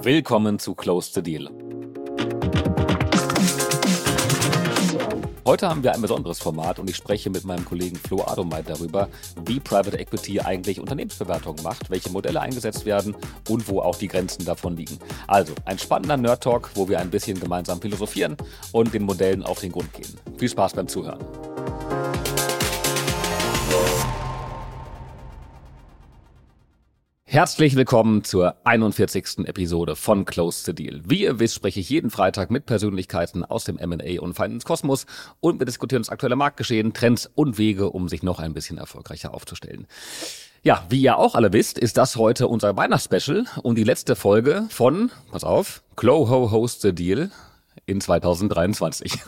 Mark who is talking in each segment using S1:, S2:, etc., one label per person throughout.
S1: Willkommen zu Close the Deal. Heute haben wir ein besonderes Format und ich spreche mit meinem Kollegen Flo Adomeit darüber, wie Private Equity eigentlich Unternehmensbewertungen macht, welche Modelle eingesetzt werden und wo auch die Grenzen davon liegen. Also ein spannender Nerd Talk, wo wir ein bisschen gemeinsam philosophieren und den Modellen auf den Grund gehen. Viel Spaß beim Zuhören. Herzlich willkommen zur 41. Episode von Close the Deal. Wie ihr wisst, spreche ich jeden Freitag mit Persönlichkeiten aus dem M&A und Finance Kosmos und wir diskutieren das aktuelle Marktgeschehen, Trends und Wege, um sich noch ein bisschen erfolgreicher aufzustellen. Ja, wie ihr auch alle wisst, ist das heute unser Weihnachtsspecial und die letzte Folge von, pass auf, Cloho Host the Deal, in 2023.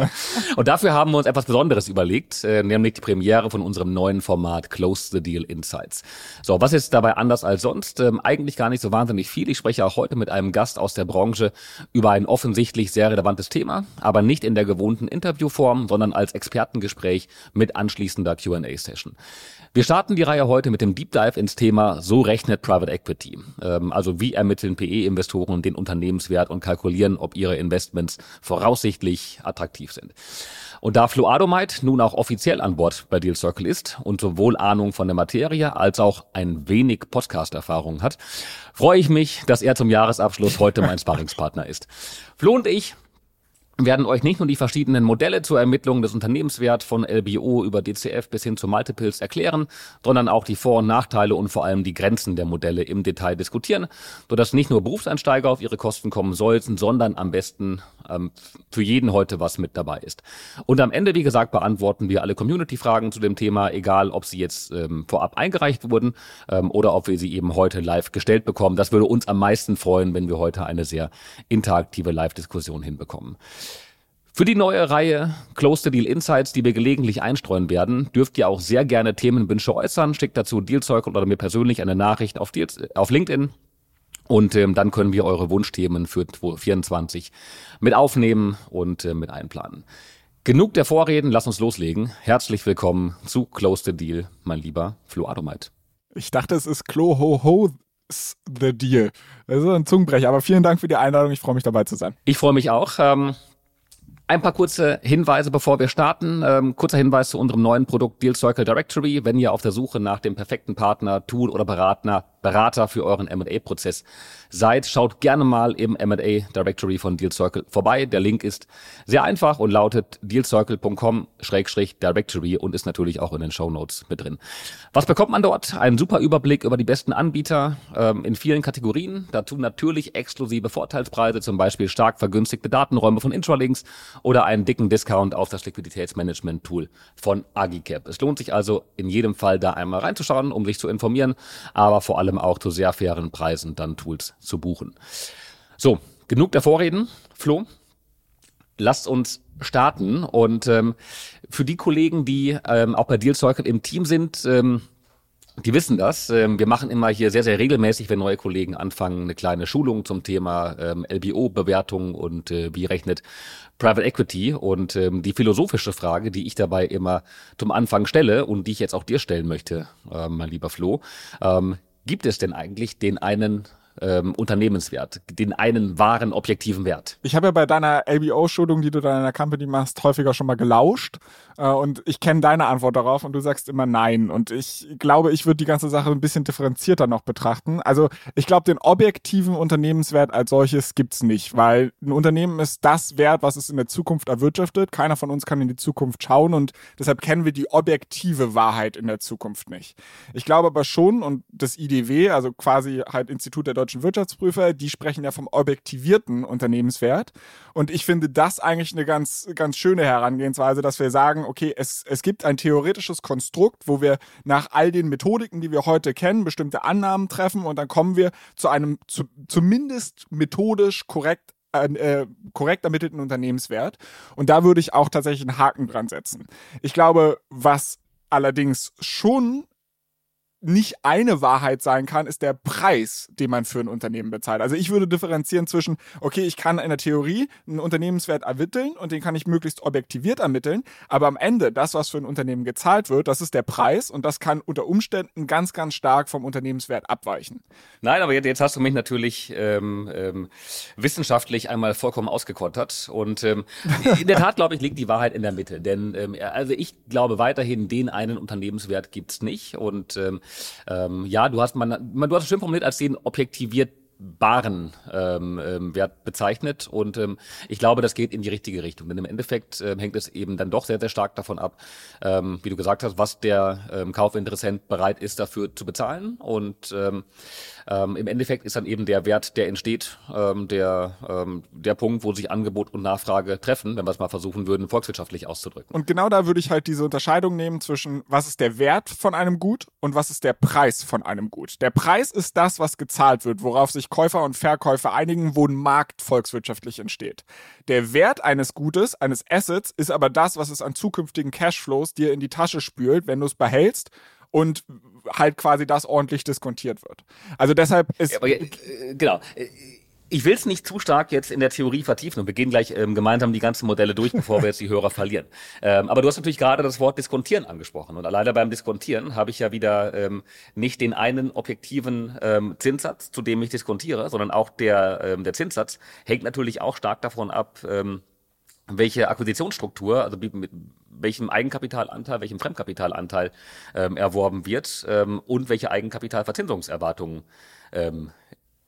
S1: und dafür haben wir uns etwas Besonderes überlegt, äh, nämlich die Premiere von unserem neuen Format Close the Deal Insights. So, was ist dabei anders als sonst? Ähm, eigentlich gar nicht so wahnsinnig viel. Ich spreche auch heute mit einem Gast aus der Branche über ein offensichtlich sehr relevantes Thema, aber nicht in der gewohnten Interviewform, sondern als Expertengespräch mit anschließender Q&A-Session. Wir starten die Reihe heute mit dem Deep Dive ins Thema So rechnet Private Equity. Ähm, also wie ermitteln PE-Investoren den Unternehmenswert und kalkulieren, ob ihre Investments voraussichtlich attraktiv sind. Und da Flo Adomite nun auch offiziell an Bord bei Deal Circle ist und sowohl Ahnung von der Materie als auch ein wenig Podcast-Erfahrung hat, freue ich mich, dass er zum Jahresabschluss heute mein Sparringspartner ist. Flo und ich werden euch nicht nur die verschiedenen Modelle zur Ermittlung des Unternehmenswerts von LBO über DCF bis hin zu Multiples erklären, sondern auch die Vor- und Nachteile und vor allem die Grenzen der Modelle im Detail diskutieren, sodass nicht nur Berufseinsteiger auf ihre Kosten kommen sollten, sondern am besten ähm, für jeden heute was mit dabei ist. Und am Ende, wie gesagt, beantworten wir alle Community-Fragen zu dem Thema, egal ob sie jetzt ähm, vorab eingereicht wurden ähm, oder ob wir sie eben heute live gestellt bekommen. Das würde uns am meisten freuen, wenn wir heute eine sehr interaktive Live-Diskussion hinbekommen. Für die neue Reihe Close the Deal Insights, die wir gelegentlich einstreuen werden, dürft ihr auch sehr gerne Themenwünsche äußern. Schickt dazu Dealzeug oder mir persönlich eine Nachricht auf, Deals, auf LinkedIn. Und ähm, dann können wir eure Wunschthemen für 2024 mit aufnehmen und äh, mit einplanen. Genug der Vorreden, lass uns loslegen. Herzlich willkommen zu Close the Deal, mein lieber Flo Adomite.
S2: Ich dachte, es ist Klo Ho Ho the Deal. Das ist ein Zungenbrecher, aber vielen Dank für die Einladung. Ich freue mich dabei zu sein.
S1: Ich freue mich auch. Ähm, ein paar kurze Hinweise, bevor wir starten. Ähm, kurzer Hinweis zu unserem neuen Produkt Deal Circle Directory. Wenn ihr auf der Suche nach dem perfekten Partner, Tool oder Berater, Berater für euren M&A-Prozess seid, schaut gerne mal im M&A Directory von Deal Circle vorbei. Der Link ist sehr einfach und lautet dealcircle.com-directory und ist natürlich auch in den Show Notes mit drin. Was bekommt man dort? Einen super Überblick über die besten Anbieter ähm, in vielen Kategorien. Dazu natürlich exklusive Vorteilspreise, zum Beispiel stark vergünstigte Datenräume von Intralinks oder einen dicken Discount auf das Liquiditätsmanagement-Tool von Agicap. Es lohnt sich also in jedem Fall da einmal reinzuschauen, um sich zu informieren, aber vor allem auch zu sehr fairen Preisen dann Tools zu buchen. So, genug der Vorreden. Flo, lasst uns starten. Und ähm, für die Kollegen, die ähm, auch bei Deal Circle im Team sind, ähm, die wissen das. Ähm, wir machen immer hier sehr, sehr regelmäßig, wenn neue Kollegen anfangen, eine kleine Schulung zum Thema ähm, LBO-Bewertung und äh, wie rechnet Private Equity. Und ähm, die philosophische Frage, die ich dabei immer zum Anfang stelle und die ich jetzt auch dir stellen möchte, äh, mein lieber Flo, gibt es denn eigentlich den einen ähm, Unternehmenswert, den einen wahren objektiven Wert.
S2: Ich habe ja bei deiner LBO-Schulung, die du da in der Company machst, häufiger schon mal gelauscht äh, und ich kenne deine Antwort darauf und du sagst immer nein und ich glaube, ich würde die ganze Sache ein bisschen differenzierter noch betrachten. Also ich glaube, den objektiven Unternehmenswert als solches gibt's nicht, weil ein Unternehmen ist das Wert, was es in der Zukunft erwirtschaftet. Keiner von uns kann in die Zukunft schauen und deshalb kennen wir die objektive Wahrheit in der Zukunft nicht. Ich glaube aber schon und das IDW, also quasi halt Institut der Deutschen deutschen Wirtschaftsprüfer, die sprechen ja vom objektivierten Unternehmenswert. Und ich finde das eigentlich eine ganz, ganz schöne Herangehensweise, dass wir sagen, okay, es, es gibt ein theoretisches Konstrukt, wo wir nach all den Methodiken, die wir heute kennen, bestimmte Annahmen treffen und dann kommen wir zu einem zu, zumindest methodisch korrekt äh, korrekt ermittelten Unternehmenswert. Und da würde ich auch tatsächlich einen Haken dran setzen. Ich glaube, was allerdings schon nicht eine Wahrheit sein kann, ist der Preis, den man für ein Unternehmen bezahlt. Also ich würde differenzieren zwischen, okay, ich kann in der Theorie einen Unternehmenswert ermitteln und den kann ich möglichst objektiviert ermitteln, aber am Ende, das, was für ein Unternehmen gezahlt wird, das ist der Preis und das kann unter Umständen ganz, ganz stark vom Unternehmenswert abweichen.
S1: Nein, aber jetzt, jetzt hast du mich natürlich ähm, ähm, wissenschaftlich einmal vollkommen ausgekontert und ähm, in der Tat, glaube ich, liegt die Wahrheit in der Mitte, denn ähm, also ich glaube weiterhin, den einen Unternehmenswert gibt's nicht und ähm, ja, du hast man, man du hast es schön formuliert als den objektiviert baren ähm, ähm, Wert bezeichnet. Und ähm, ich glaube, das geht in die richtige Richtung, denn im Endeffekt ähm, hängt es eben dann doch sehr, sehr stark davon ab, ähm, wie du gesagt hast, was der ähm, Kaufinteressent bereit ist dafür zu bezahlen. Und ähm, ähm, Im Endeffekt ist dann eben der Wert, der entsteht, ähm, der, ähm, der Punkt, wo sich Angebot und Nachfrage treffen, wenn wir es mal versuchen würden, volkswirtschaftlich auszudrücken.
S2: Und genau da würde ich halt diese Unterscheidung nehmen zwischen, was ist der Wert von einem Gut und was ist der Preis von einem Gut. Der Preis ist das, was gezahlt wird, worauf sich Käufer und Verkäufer einigen, wo ein Markt volkswirtschaftlich entsteht. Der Wert eines Gutes, eines Assets, ist aber das, was es an zukünftigen Cashflows dir in die Tasche spült, wenn du es behältst und halt quasi das ordentlich diskontiert wird. Also deshalb ist. Ja, aber, äh,
S1: genau. Ich will es nicht zu stark jetzt in der Theorie vertiefen und wir gehen gleich ähm, gemeinsam die ganzen Modelle durch, bevor wir jetzt die Hörer verlieren. Ähm, aber du hast natürlich gerade das Wort Diskontieren angesprochen und alleine beim Diskontieren habe ich ja wieder ähm, nicht den einen objektiven ähm, Zinssatz, zu dem ich diskontiere, sondern auch der, ähm, der Zinssatz hängt natürlich auch stark davon ab, ähm, welche Akquisitionsstruktur, also mit welchem Eigenkapitalanteil, welchem Fremdkapitalanteil ähm, erworben wird ähm, und welche Eigenkapitalverzinsungserwartungen ähm,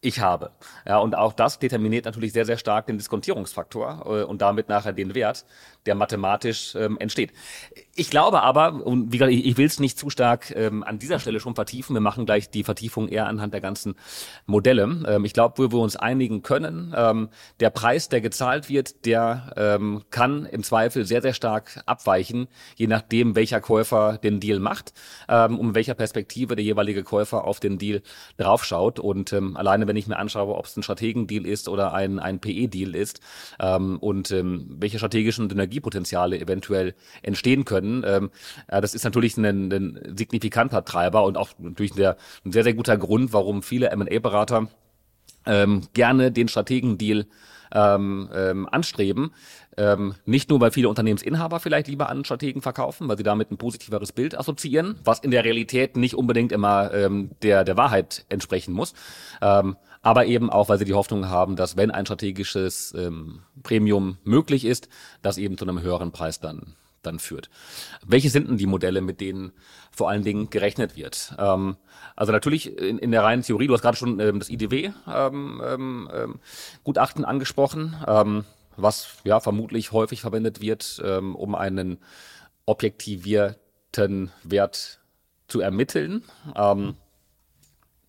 S1: ich habe. Ja, und auch das determiniert natürlich sehr, sehr stark den Diskontierungsfaktor äh, und damit nachher den Wert, der mathematisch ähm, entsteht. Ich glaube aber, und wie gesagt, ich, will es nicht zu stark ähm, an dieser Stelle schon vertiefen, wir machen gleich die Vertiefung eher anhand der ganzen Modelle. Ähm, ich glaube, wo wir uns einigen können, ähm, der Preis, der gezahlt wird, der ähm, kann im Zweifel sehr, sehr stark abweichen, je nachdem, welcher Käufer den Deal macht, ähm, um welcher Perspektive der jeweilige Käufer auf den Deal draufschaut. Und ähm, alleine, wenn ich mir anschaue, ob es ein Strategendeal ist oder ein, ein PE-Deal ist ähm, und ähm, welche strategischen Synergiepotenziale eventuell entstehen können, ähm, ja, das ist natürlich ein, ein signifikanter Treiber und auch natürlich der, ein sehr, sehr guter Grund, warum viele M&A-Berater ähm, gerne den Strategendeal ähm, ähm, anstreben. Ähm, nicht nur, weil viele Unternehmensinhaber vielleicht lieber an Strategen verkaufen, weil sie damit ein positiveres Bild assoziieren, was in der Realität nicht unbedingt immer ähm, der, der Wahrheit entsprechen muss. Ähm, aber eben auch, weil sie die Hoffnung haben, dass wenn ein strategisches ähm, Premium möglich ist, das eben zu einem höheren Preis dann dann führt. Welche sind denn die Modelle, mit denen vor allen Dingen gerechnet wird? Ähm, also natürlich in, in der reinen Theorie, du hast gerade schon ähm, das IDW ähm, ähm, ähm, angesprochen, ähm, was ja vermutlich häufig verwendet wird, um einen objektivierten Wert zu ermitteln. Ähm,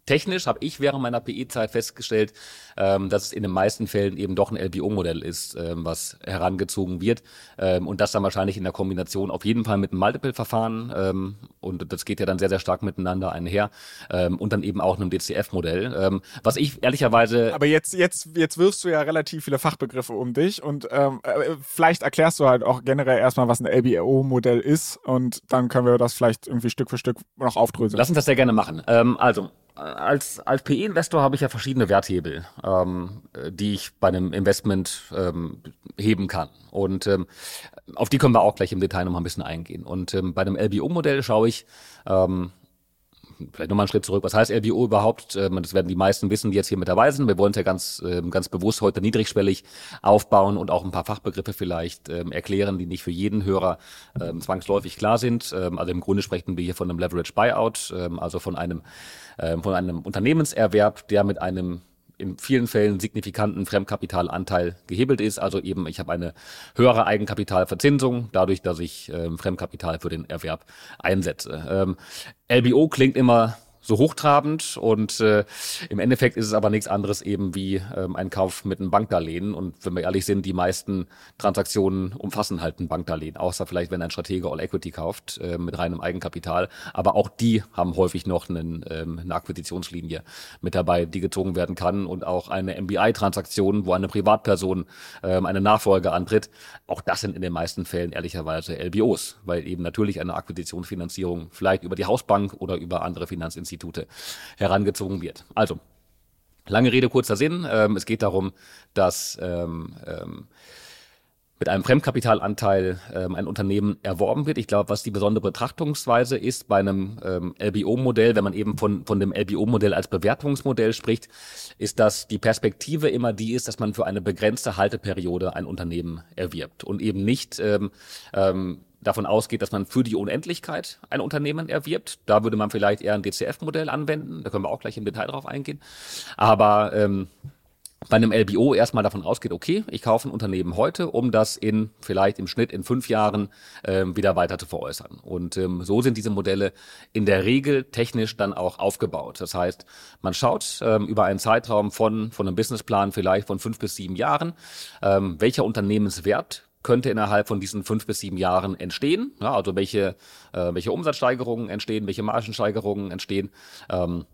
S1: Technisch habe ich während meiner PE-Zeit festgestellt, ähm, dass es in den meisten Fällen eben doch ein LBO-Modell ist, ähm, was herangezogen wird. Ähm, und das dann wahrscheinlich in der Kombination auf jeden Fall mit einem Multiple-Verfahren. Ähm, und das geht ja dann sehr, sehr stark miteinander einher. Ähm, und dann eben auch einem DCF-Modell. Ähm, was ich ehrlicherweise.
S2: Aber jetzt, jetzt, jetzt wirfst du ja relativ viele Fachbegriffe um dich und ähm, äh, vielleicht erklärst du halt auch generell erstmal, was ein LBO-Modell ist und dann können wir das vielleicht irgendwie Stück für Stück noch aufdröseln.
S1: Lass uns das sehr gerne machen. Ähm, also, als, als PE-Investor habe ich ja verschiedene Werthebel, ähm, die ich bei einem Investment ähm, heben kann. Und ähm, auf die können wir auch gleich im Detail noch mal ein bisschen eingehen. Und ähm, bei einem LBO-Modell schaue ich, ähm, vielleicht nochmal einen Schritt zurück. Was heißt LBO überhaupt? Ähm, das werden die meisten wissen, die jetzt hier mit dabei sind. Wir wollen es ja ganz, ähm, ganz bewusst heute niedrigschwellig aufbauen und auch ein paar Fachbegriffe vielleicht ähm, erklären, die nicht für jeden Hörer zwangsläufig klar sind. Also im Grunde sprechen wir hier von einem Leverage Buyout, also von einem, von einem Unternehmenserwerb, der mit einem in vielen Fällen signifikanten Fremdkapitalanteil gehebelt ist. Also eben, ich habe eine höhere Eigenkapitalverzinsung, dadurch, dass ich ähm, Fremdkapital für den Erwerb einsetze. Ähm, LBO klingt immer so hochtrabend und äh, im Endeffekt ist es aber nichts anderes eben wie ähm, ein Kauf mit einem Bankdarlehen. Und wenn wir ehrlich sind, die meisten Transaktionen umfassen halt ein Bankdarlehen, außer vielleicht wenn ein Stratege All Equity kauft äh, mit reinem Eigenkapital, aber auch die haben häufig noch einen, ähm, eine Akquisitionslinie mit dabei, die gezogen werden kann. Und auch eine MBI-Transaktion, wo eine Privatperson ähm, eine Nachfolge antritt, auch das sind in den meisten Fällen ehrlicherweise LBOs, weil eben natürlich eine Akquisitionsfinanzierung vielleicht über die Hausbank oder über andere Finanzinstitute herangezogen wird. Also, lange Rede, kurzer Sinn. Ähm, es geht darum, dass ähm, ähm, mit einem Fremdkapitalanteil ähm, ein Unternehmen erworben wird. Ich glaube, was die besondere Betrachtungsweise ist bei einem ähm, LBO-Modell, wenn man eben von, von dem LBO-Modell als Bewertungsmodell spricht, ist, dass die Perspektive immer die ist, dass man für eine begrenzte Halteperiode ein Unternehmen erwirbt und eben nicht ähm, ähm, davon ausgeht, dass man für die Unendlichkeit ein Unternehmen erwirbt. Da würde man vielleicht eher ein DCF-Modell anwenden. Da können wir auch gleich im Detail drauf eingehen. Aber ähm, bei einem LBO erstmal davon ausgeht, okay, ich kaufe ein Unternehmen heute, um das in vielleicht im Schnitt in fünf Jahren ähm, wieder weiter zu veräußern. Und ähm, so sind diese Modelle in der Regel technisch dann auch aufgebaut. Das heißt, man schaut ähm, über einen Zeitraum von, von einem Businessplan vielleicht von fünf bis sieben Jahren, ähm, welcher Unternehmenswert könnte innerhalb von diesen fünf bis sieben Jahren entstehen. Ja, also welche, äh, welche Umsatzsteigerungen entstehen, welche Margensteigerungen entstehen. Ähm,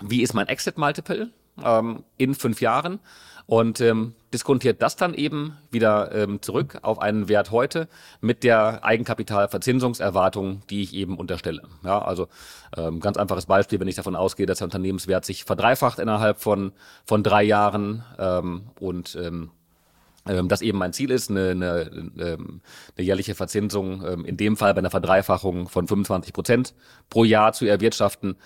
S1: wie ist mein Exit-Multiple? Ähm, in fünf Jahren und ähm, diskontiert das dann eben wieder ähm, zurück auf einen Wert heute mit der Eigenkapitalverzinsungserwartung, die ich eben unterstelle. Ja, also ähm, ganz einfaches Beispiel, wenn ich davon ausgehe, dass der Unternehmenswert sich verdreifacht innerhalb von von drei Jahren ähm, und ähm, ähm, das eben mein Ziel ist, eine, eine, ähm, eine jährliche Verzinsung, ähm, in dem Fall bei einer Verdreifachung von 25 Prozent pro Jahr zu erwirtschaften,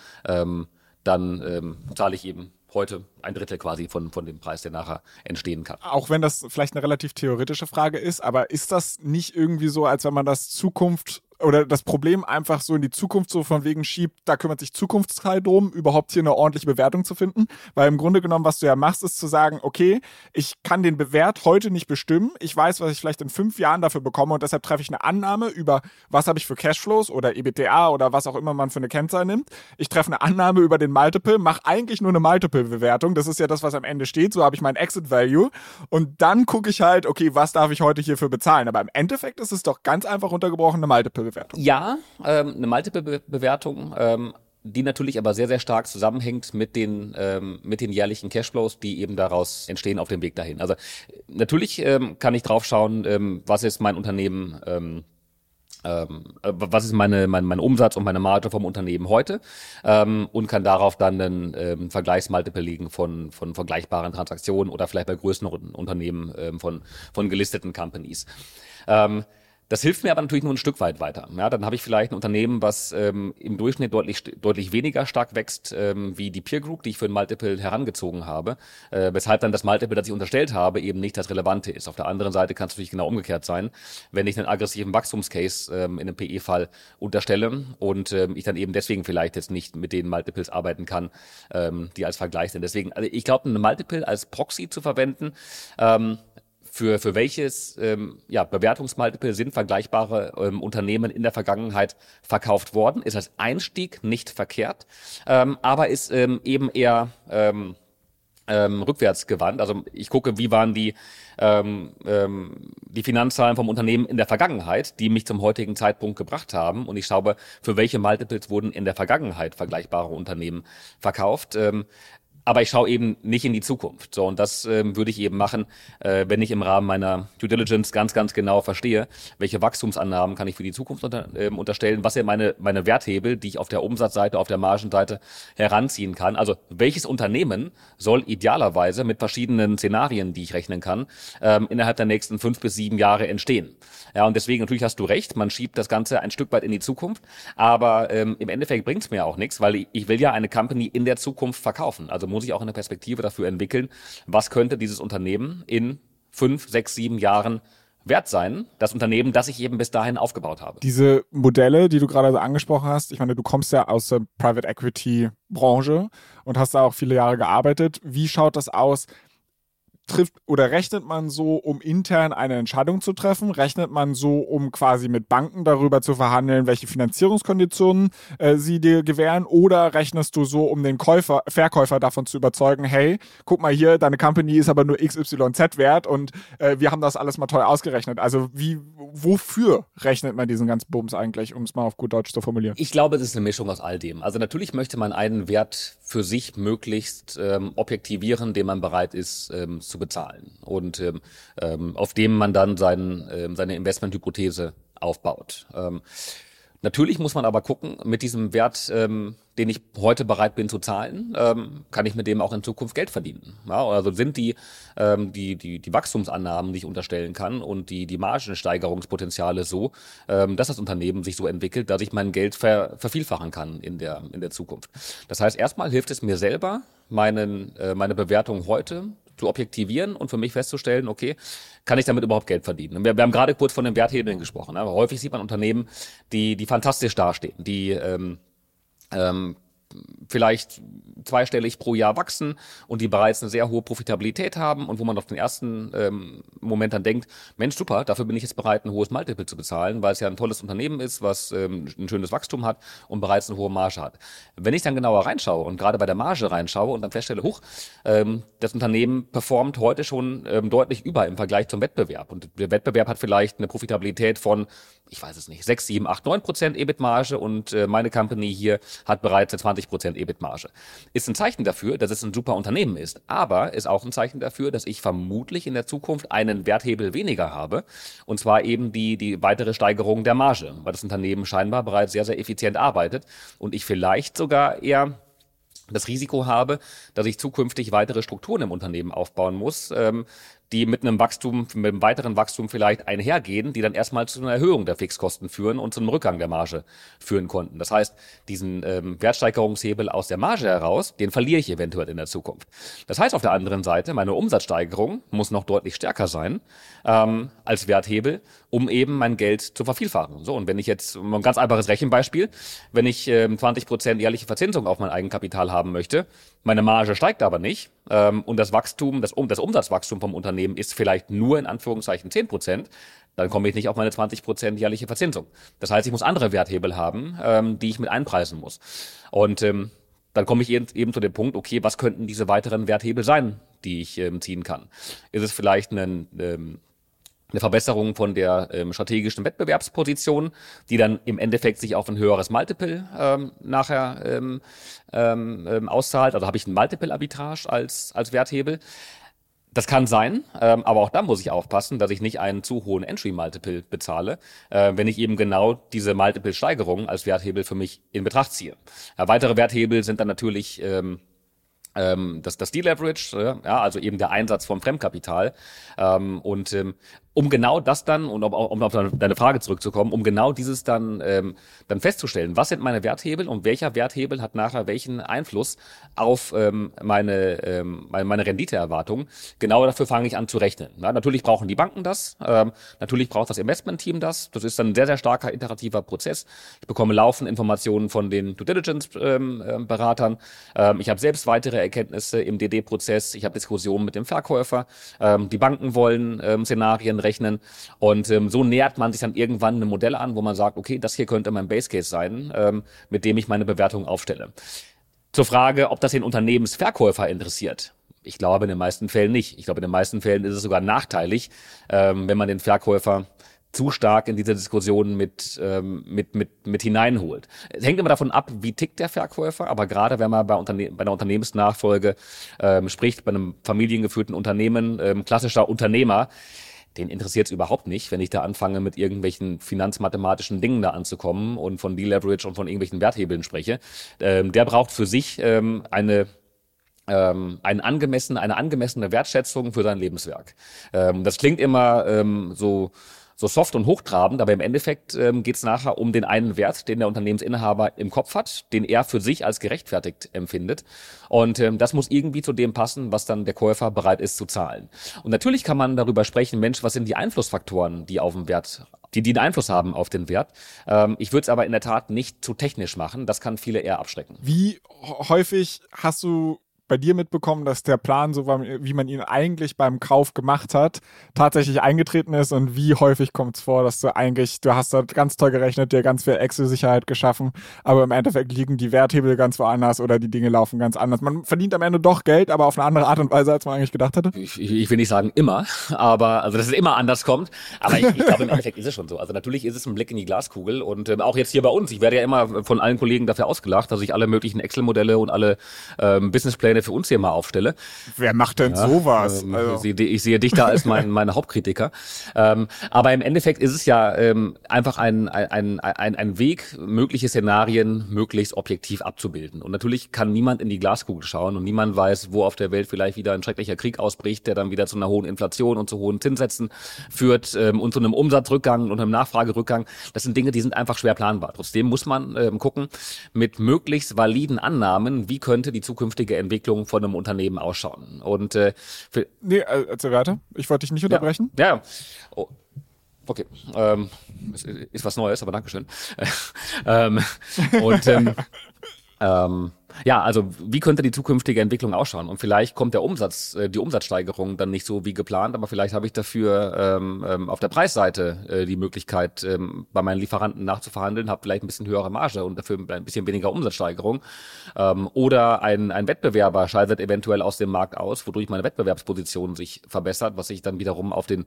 S1: dann zahle ich eben heute ein Drittel quasi von, von dem Preis, der nachher entstehen kann.
S2: Auch wenn das vielleicht eine relativ theoretische Frage ist, aber ist das nicht irgendwie so, als wenn man das Zukunft oder das Problem einfach so in die Zukunft so von wegen schiebt, da kümmert sich Zukunftsteil drum, überhaupt hier eine ordentliche Bewertung zu finden. Weil im Grunde genommen, was du ja machst, ist zu sagen, okay, ich kann den Bewert heute nicht bestimmen. Ich weiß, was ich vielleicht in fünf Jahren dafür bekomme und deshalb treffe ich eine Annahme über, was habe ich für Cashflows oder EBTA oder was auch immer man für eine Kennzahl nimmt. Ich treffe eine Annahme über den Multiple, mache eigentlich nur eine Multiple-Bewertung. Das ist ja das, was am Ende steht. So habe ich mein Exit-Value. Und dann gucke ich halt, okay, was darf ich heute hierfür bezahlen? Aber im Endeffekt ist es doch ganz einfach runtergebrochen eine Multiple. Bewertung.
S1: Ja, ähm, eine Multiple-Bewertung, ähm, die natürlich aber sehr, sehr stark zusammenhängt mit den, ähm, mit den jährlichen Cashflows, die eben daraus entstehen auf dem Weg dahin. Also natürlich ähm, kann ich drauf schauen, ähm, was ist mein Unternehmen, ähm, ähm, was ist meine, mein, mein Umsatz und meine Marge vom Unternehmen heute ähm, und kann darauf dann einen ähm, Vergleichsmultiple liegen von, von vergleichbaren Transaktionen oder vielleicht bei größeren Unternehmen ähm, von, von gelisteten Companies. Ähm, das hilft mir aber natürlich nur ein Stück weit weiter. Ja, dann habe ich vielleicht ein Unternehmen, was ähm, im Durchschnitt deutlich, deutlich weniger stark wächst ähm, wie die Peer Group, die ich für ein Multiple herangezogen habe, äh, weshalb dann das Multiple, das ich unterstellt habe, eben nicht das Relevante ist. Auf der anderen Seite kann es natürlich genau umgekehrt sein, wenn ich einen aggressiven Wachstumscase ähm, in einem PE-Fall unterstelle und ähm, ich dann eben deswegen vielleicht jetzt nicht mit den Multiples arbeiten kann, ähm, die als Vergleich sind. Deswegen, also ich glaube, ein Multiple als Proxy zu verwenden, ähm, für, für welches ähm, ja, Bewertungsmultiple sind vergleichbare ähm, Unternehmen in der Vergangenheit verkauft worden, ist als Einstieg nicht verkehrt, ähm, aber ist ähm, eben eher ähm, ähm, rückwärts gewandt. Also ich gucke, wie waren die, ähm, ähm, die Finanzzahlen vom Unternehmen in der Vergangenheit, die mich zum heutigen Zeitpunkt gebracht haben. Und ich schaue, für welche Multiples wurden in der Vergangenheit vergleichbare Unternehmen verkauft. Ähm, aber ich schaue eben nicht in die Zukunft. So, und das ähm, würde ich eben machen, äh, wenn ich im Rahmen meiner Due Diligence ganz, ganz genau verstehe, welche Wachstumsannahmen kann ich für die Zukunft unter, äh, unterstellen, was sind meine, meine Werthebel, die ich auf der Umsatzseite, auf der Margenseite heranziehen kann. Also welches Unternehmen soll idealerweise mit verschiedenen Szenarien, die ich rechnen kann, ähm, innerhalb der nächsten fünf bis sieben Jahre entstehen. Ja, und deswegen natürlich hast du recht, man schiebt das Ganze ein Stück weit in die Zukunft, aber ähm, im Endeffekt bringt es mir auch nichts, weil ich, ich will ja eine Company in der Zukunft verkaufen. Also muss ich auch eine Perspektive dafür entwickeln, was könnte dieses Unternehmen in fünf, sechs, sieben Jahren wert sein, das Unternehmen, das ich eben bis dahin aufgebaut habe.
S2: Diese Modelle, die du gerade angesprochen hast, ich meine, du kommst ja aus der Private Equity Branche und hast da auch viele Jahre gearbeitet. Wie schaut das aus? Trifft oder rechnet man so, um intern eine Entscheidung zu treffen? Rechnet man so, um quasi mit Banken darüber zu verhandeln, welche Finanzierungskonditionen äh, sie dir gewähren? Oder rechnest du so, um den Käufer, Verkäufer davon zu überzeugen, hey, guck mal hier, deine Company ist aber nur XYZ wert und äh, wir haben das alles mal toll ausgerechnet. Also wie, wofür rechnet man diesen ganzen Bums eigentlich, um es mal auf gut Deutsch zu formulieren?
S1: Ich glaube, es ist eine Mischung aus all dem. Also natürlich möchte man einen Wert für sich möglichst ähm, objektivieren, den man bereit ist ähm, zu bezahlen und ähm, ähm, auf dem man dann sein, ähm, seine Investmenthypothese aufbaut. Ähm, Natürlich muss man aber gucken, mit diesem Wert, ähm, den ich heute bereit bin zu zahlen, ähm, kann ich mit dem auch in Zukunft Geld verdienen. Ja, also sind die, ähm, die, die, die Wachstumsannahmen, die ich unterstellen kann und die, die Margensteigerungspotenziale so, ähm, dass das Unternehmen sich so entwickelt, dass ich mein Geld ver, vervielfachen kann in der, in der Zukunft. Das heißt, erstmal hilft es mir selber, meinen, äh, meine Bewertung heute zu objektivieren und für mich festzustellen, okay, kann ich damit überhaupt Geld verdienen? Wir, wir haben gerade kurz von den Werthebeln gesprochen. Aber häufig sieht man Unternehmen, die, die fantastisch dastehen, die ähm, ähm, vielleicht zweistellig pro Jahr wachsen und die bereits eine sehr hohe Profitabilität haben und wo man auf den ersten ähm, Moment dann denkt, Mensch, super, dafür bin ich jetzt bereit, ein hohes Multiple zu bezahlen, weil es ja ein tolles Unternehmen ist, was ähm, ein schönes Wachstum hat und bereits eine hohe Marge hat. Wenn ich dann genauer reinschaue und gerade bei der Marge reinschaue und dann feststelle, hoch, ähm, das Unternehmen performt heute schon ähm, deutlich über im Vergleich zum Wettbewerb und der Wettbewerb hat vielleicht eine Profitabilität von, ich weiß es nicht, 6, 7, 8, 9 Prozent EBIT-Marge und äh, meine Company hier hat bereits eine 20 Prozent EBIT-Marge. Ist ein Zeichen dafür, dass es ein super Unternehmen ist, aber ist auch ein Zeichen dafür, dass ich vermutlich in der Zukunft einen Werthebel weniger habe, und zwar eben die, die weitere Steigerung der Marge, weil das Unternehmen scheinbar bereits sehr, sehr effizient arbeitet und ich vielleicht sogar eher das Risiko habe, dass ich zukünftig weitere Strukturen im Unternehmen aufbauen muss, ähm, die mit einem Wachstum, mit einem weiteren Wachstum vielleicht einhergehen, die dann erstmal zu einer Erhöhung der Fixkosten führen und zu einem Rückgang der Marge führen konnten. Das heißt, diesen ähm, Wertsteigerungshebel aus der Marge heraus, den verliere ich eventuell in der Zukunft. Das heißt auf der anderen Seite, meine Umsatzsteigerung muss noch deutlich stärker sein ähm, als Werthebel, um eben mein Geld zu vervielfachen. So, und wenn ich jetzt, ein ganz einfaches Rechenbeispiel, wenn ich ähm, 20 Prozent jährliche Verzinsung auf mein Eigenkapital haben möchte, meine Marge steigt aber nicht ähm, und das Wachstum, das, das Umsatzwachstum vom Unternehmen ist vielleicht nur in Anführungszeichen 10 Prozent, dann komme ich nicht auf meine 20 Prozent jährliche Verzinsung. Das heißt, ich muss andere Werthebel haben, ähm, die ich mit einpreisen muss. Und ähm, dann komme ich eben, eben zu dem Punkt, okay, was könnten diese weiteren Werthebel sein, die ich ähm, ziehen kann? Ist es vielleicht ein ähm, eine Verbesserung von der ähm, strategischen Wettbewerbsposition, die dann im Endeffekt sich auf ein höheres Multiple ähm, nachher ähm, ähm, ähm auszahlt. Also habe ich ein Multiple-Arbitrage als, als Werthebel. Das kann sein, ähm, aber auch da muss ich aufpassen, dass ich nicht einen zu hohen Entry-Multiple bezahle, äh, wenn ich eben genau diese Multiple-Steigerung als Werthebel für mich in Betracht ziehe. Ja, weitere Werthebel sind dann natürlich ähm, ähm, das, das Deleverage, ja, also eben der Einsatz von Fremdkapital. Ähm, und ähm, um genau das dann, und um, auf deine Frage zurückzukommen, um genau dieses dann, ähm, dann festzustellen, was sind meine Werthebel und welcher Werthebel hat nachher welchen Einfluss auf ähm, meine, ähm, meine, meine Renditeerwartung, genau dafür fange ich an zu rechnen. Ja, natürlich brauchen die Banken das, ähm, natürlich braucht das Investmentteam das, das ist dann ein sehr, sehr starker iterativer Prozess. Ich bekomme laufend Informationen von den Due Diligence-Beratern, ähm, ähm, ich habe selbst weitere Erkenntnisse im DD-Prozess, ich habe Diskussionen mit dem Verkäufer, ähm, die Banken wollen ähm, Szenarien rechnen. Und ähm, so nähert man sich dann irgendwann ein Modell an, wo man sagt, okay, das hier könnte mein Base Case sein, ähm, mit dem ich meine Bewertung aufstelle. Zur Frage, ob das den Unternehmensverkäufer interessiert. Ich glaube in den meisten Fällen nicht. Ich glaube in den meisten Fällen ist es sogar nachteilig, ähm, wenn man den Verkäufer zu stark in diese Diskussion mit, ähm, mit, mit, mit hineinholt. Es hängt immer davon ab, wie tickt der Verkäufer, aber gerade wenn man bei, Unterne bei einer Unternehmensnachfolge ähm, spricht, bei einem familiengeführten Unternehmen, ähm, klassischer Unternehmer, den interessiert es überhaupt nicht, wenn ich da anfange, mit irgendwelchen finanzmathematischen Dingen da anzukommen und von Deleverage und von irgendwelchen Werthebeln spreche. Ähm, der braucht für sich ähm, eine ähm, eine angemessene, eine angemessene Wertschätzung für sein Lebenswerk. Ähm, das klingt immer ähm, so so soft und hochtrabend, aber im Endeffekt ähm, geht es nachher um den einen Wert, den der Unternehmensinhaber im Kopf hat, den er für sich als gerechtfertigt empfindet. Und ähm, das muss irgendwie zu dem passen, was dann der Käufer bereit ist zu zahlen. Und natürlich kann man darüber sprechen, Mensch, was sind die Einflussfaktoren, die auf den Wert die, die einen Einfluss haben auf den Wert. Ähm, ich würde es aber in der Tat nicht zu technisch machen. Das kann viele eher abschrecken.
S2: Wie häufig hast du bei dir mitbekommen, dass der Plan, so wie man ihn eigentlich beim Kauf gemacht hat, tatsächlich eingetreten ist? Und wie häufig kommt es vor, dass du eigentlich, du hast da ganz toll gerechnet, dir ganz viel Excel-Sicherheit geschaffen, aber im Endeffekt liegen die Werthebel ganz woanders oder die Dinge laufen ganz anders. Man verdient am Ende doch Geld, aber auf eine andere Art und Weise, als man eigentlich gedacht hatte?
S1: Ich, ich will nicht sagen immer, aber also dass es immer anders kommt. Aber ich, ich glaube, im Endeffekt ist es schon so. Also natürlich ist es ein Blick in die Glaskugel und ähm, auch jetzt hier bei uns. Ich werde ja immer von allen Kollegen dafür ausgelacht, dass ich alle möglichen Excel-Modelle und alle ähm, Businesspläne für uns hier mal aufstelle.
S2: Wer macht denn ja, sowas?
S1: Ähm, also. Ich sehe dich da als mein, mein Hauptkritiker. Ähm, aber im Endeffekt ist es ja ähm, einfach ein, ein, ein, ein Weg, mögliche Szenarien möglichst objektiv abzubilden. Und natürlich kann niemand in die Glaskugel schauen und niemand weiß, wo auf der Welt vielleicht wieder ein schrecklicher Krieg ausbricht, der dann wieder zu einer hohen Inflation und zu hohen Zinssätzen führt ähm, und zu einem Umsatzrückgang und einem Nachfragerückgang. Das sind Dinge, die sind einfach schwer planbar. Trotzdem muss man ähm, gucken, mit möglichst validen Annahmen, wie könnte die zukünftige Entwicklung von einem Unternehmen ausschauen. Und äh,
S2: Nee, äh, erzähl weiter. Ich wollte dich nicht unterbrechen.
S1: Ja. ja. Oh. Okay, ähm, ist, ist was Neues, aber Dankeschön. ähm, und ähm, ähm, ja, also wie könnte die zukünftige Entwicklung ausschauen? Und vielleicht kommt der Umsatz, äh, die Umsatzsteigerung dann nicht so wie geplant, aber vielleicht habe ich dafür ähm, ähm, auf der Preisseite äh, die Möglichkeit, ähm, bei meinen Lieferanten nachzuverhandeln, habe vielleicht ein bisschen höhere Marge und dafür ein bisschen weniger Umsatzsteigerung. Ähm, oder ein, ein Wettbewerber scheidet eventuell aus dem Markt aus, wodurch meine Wettbewerbsposition sich verbessert, was sich dann wiederum auf den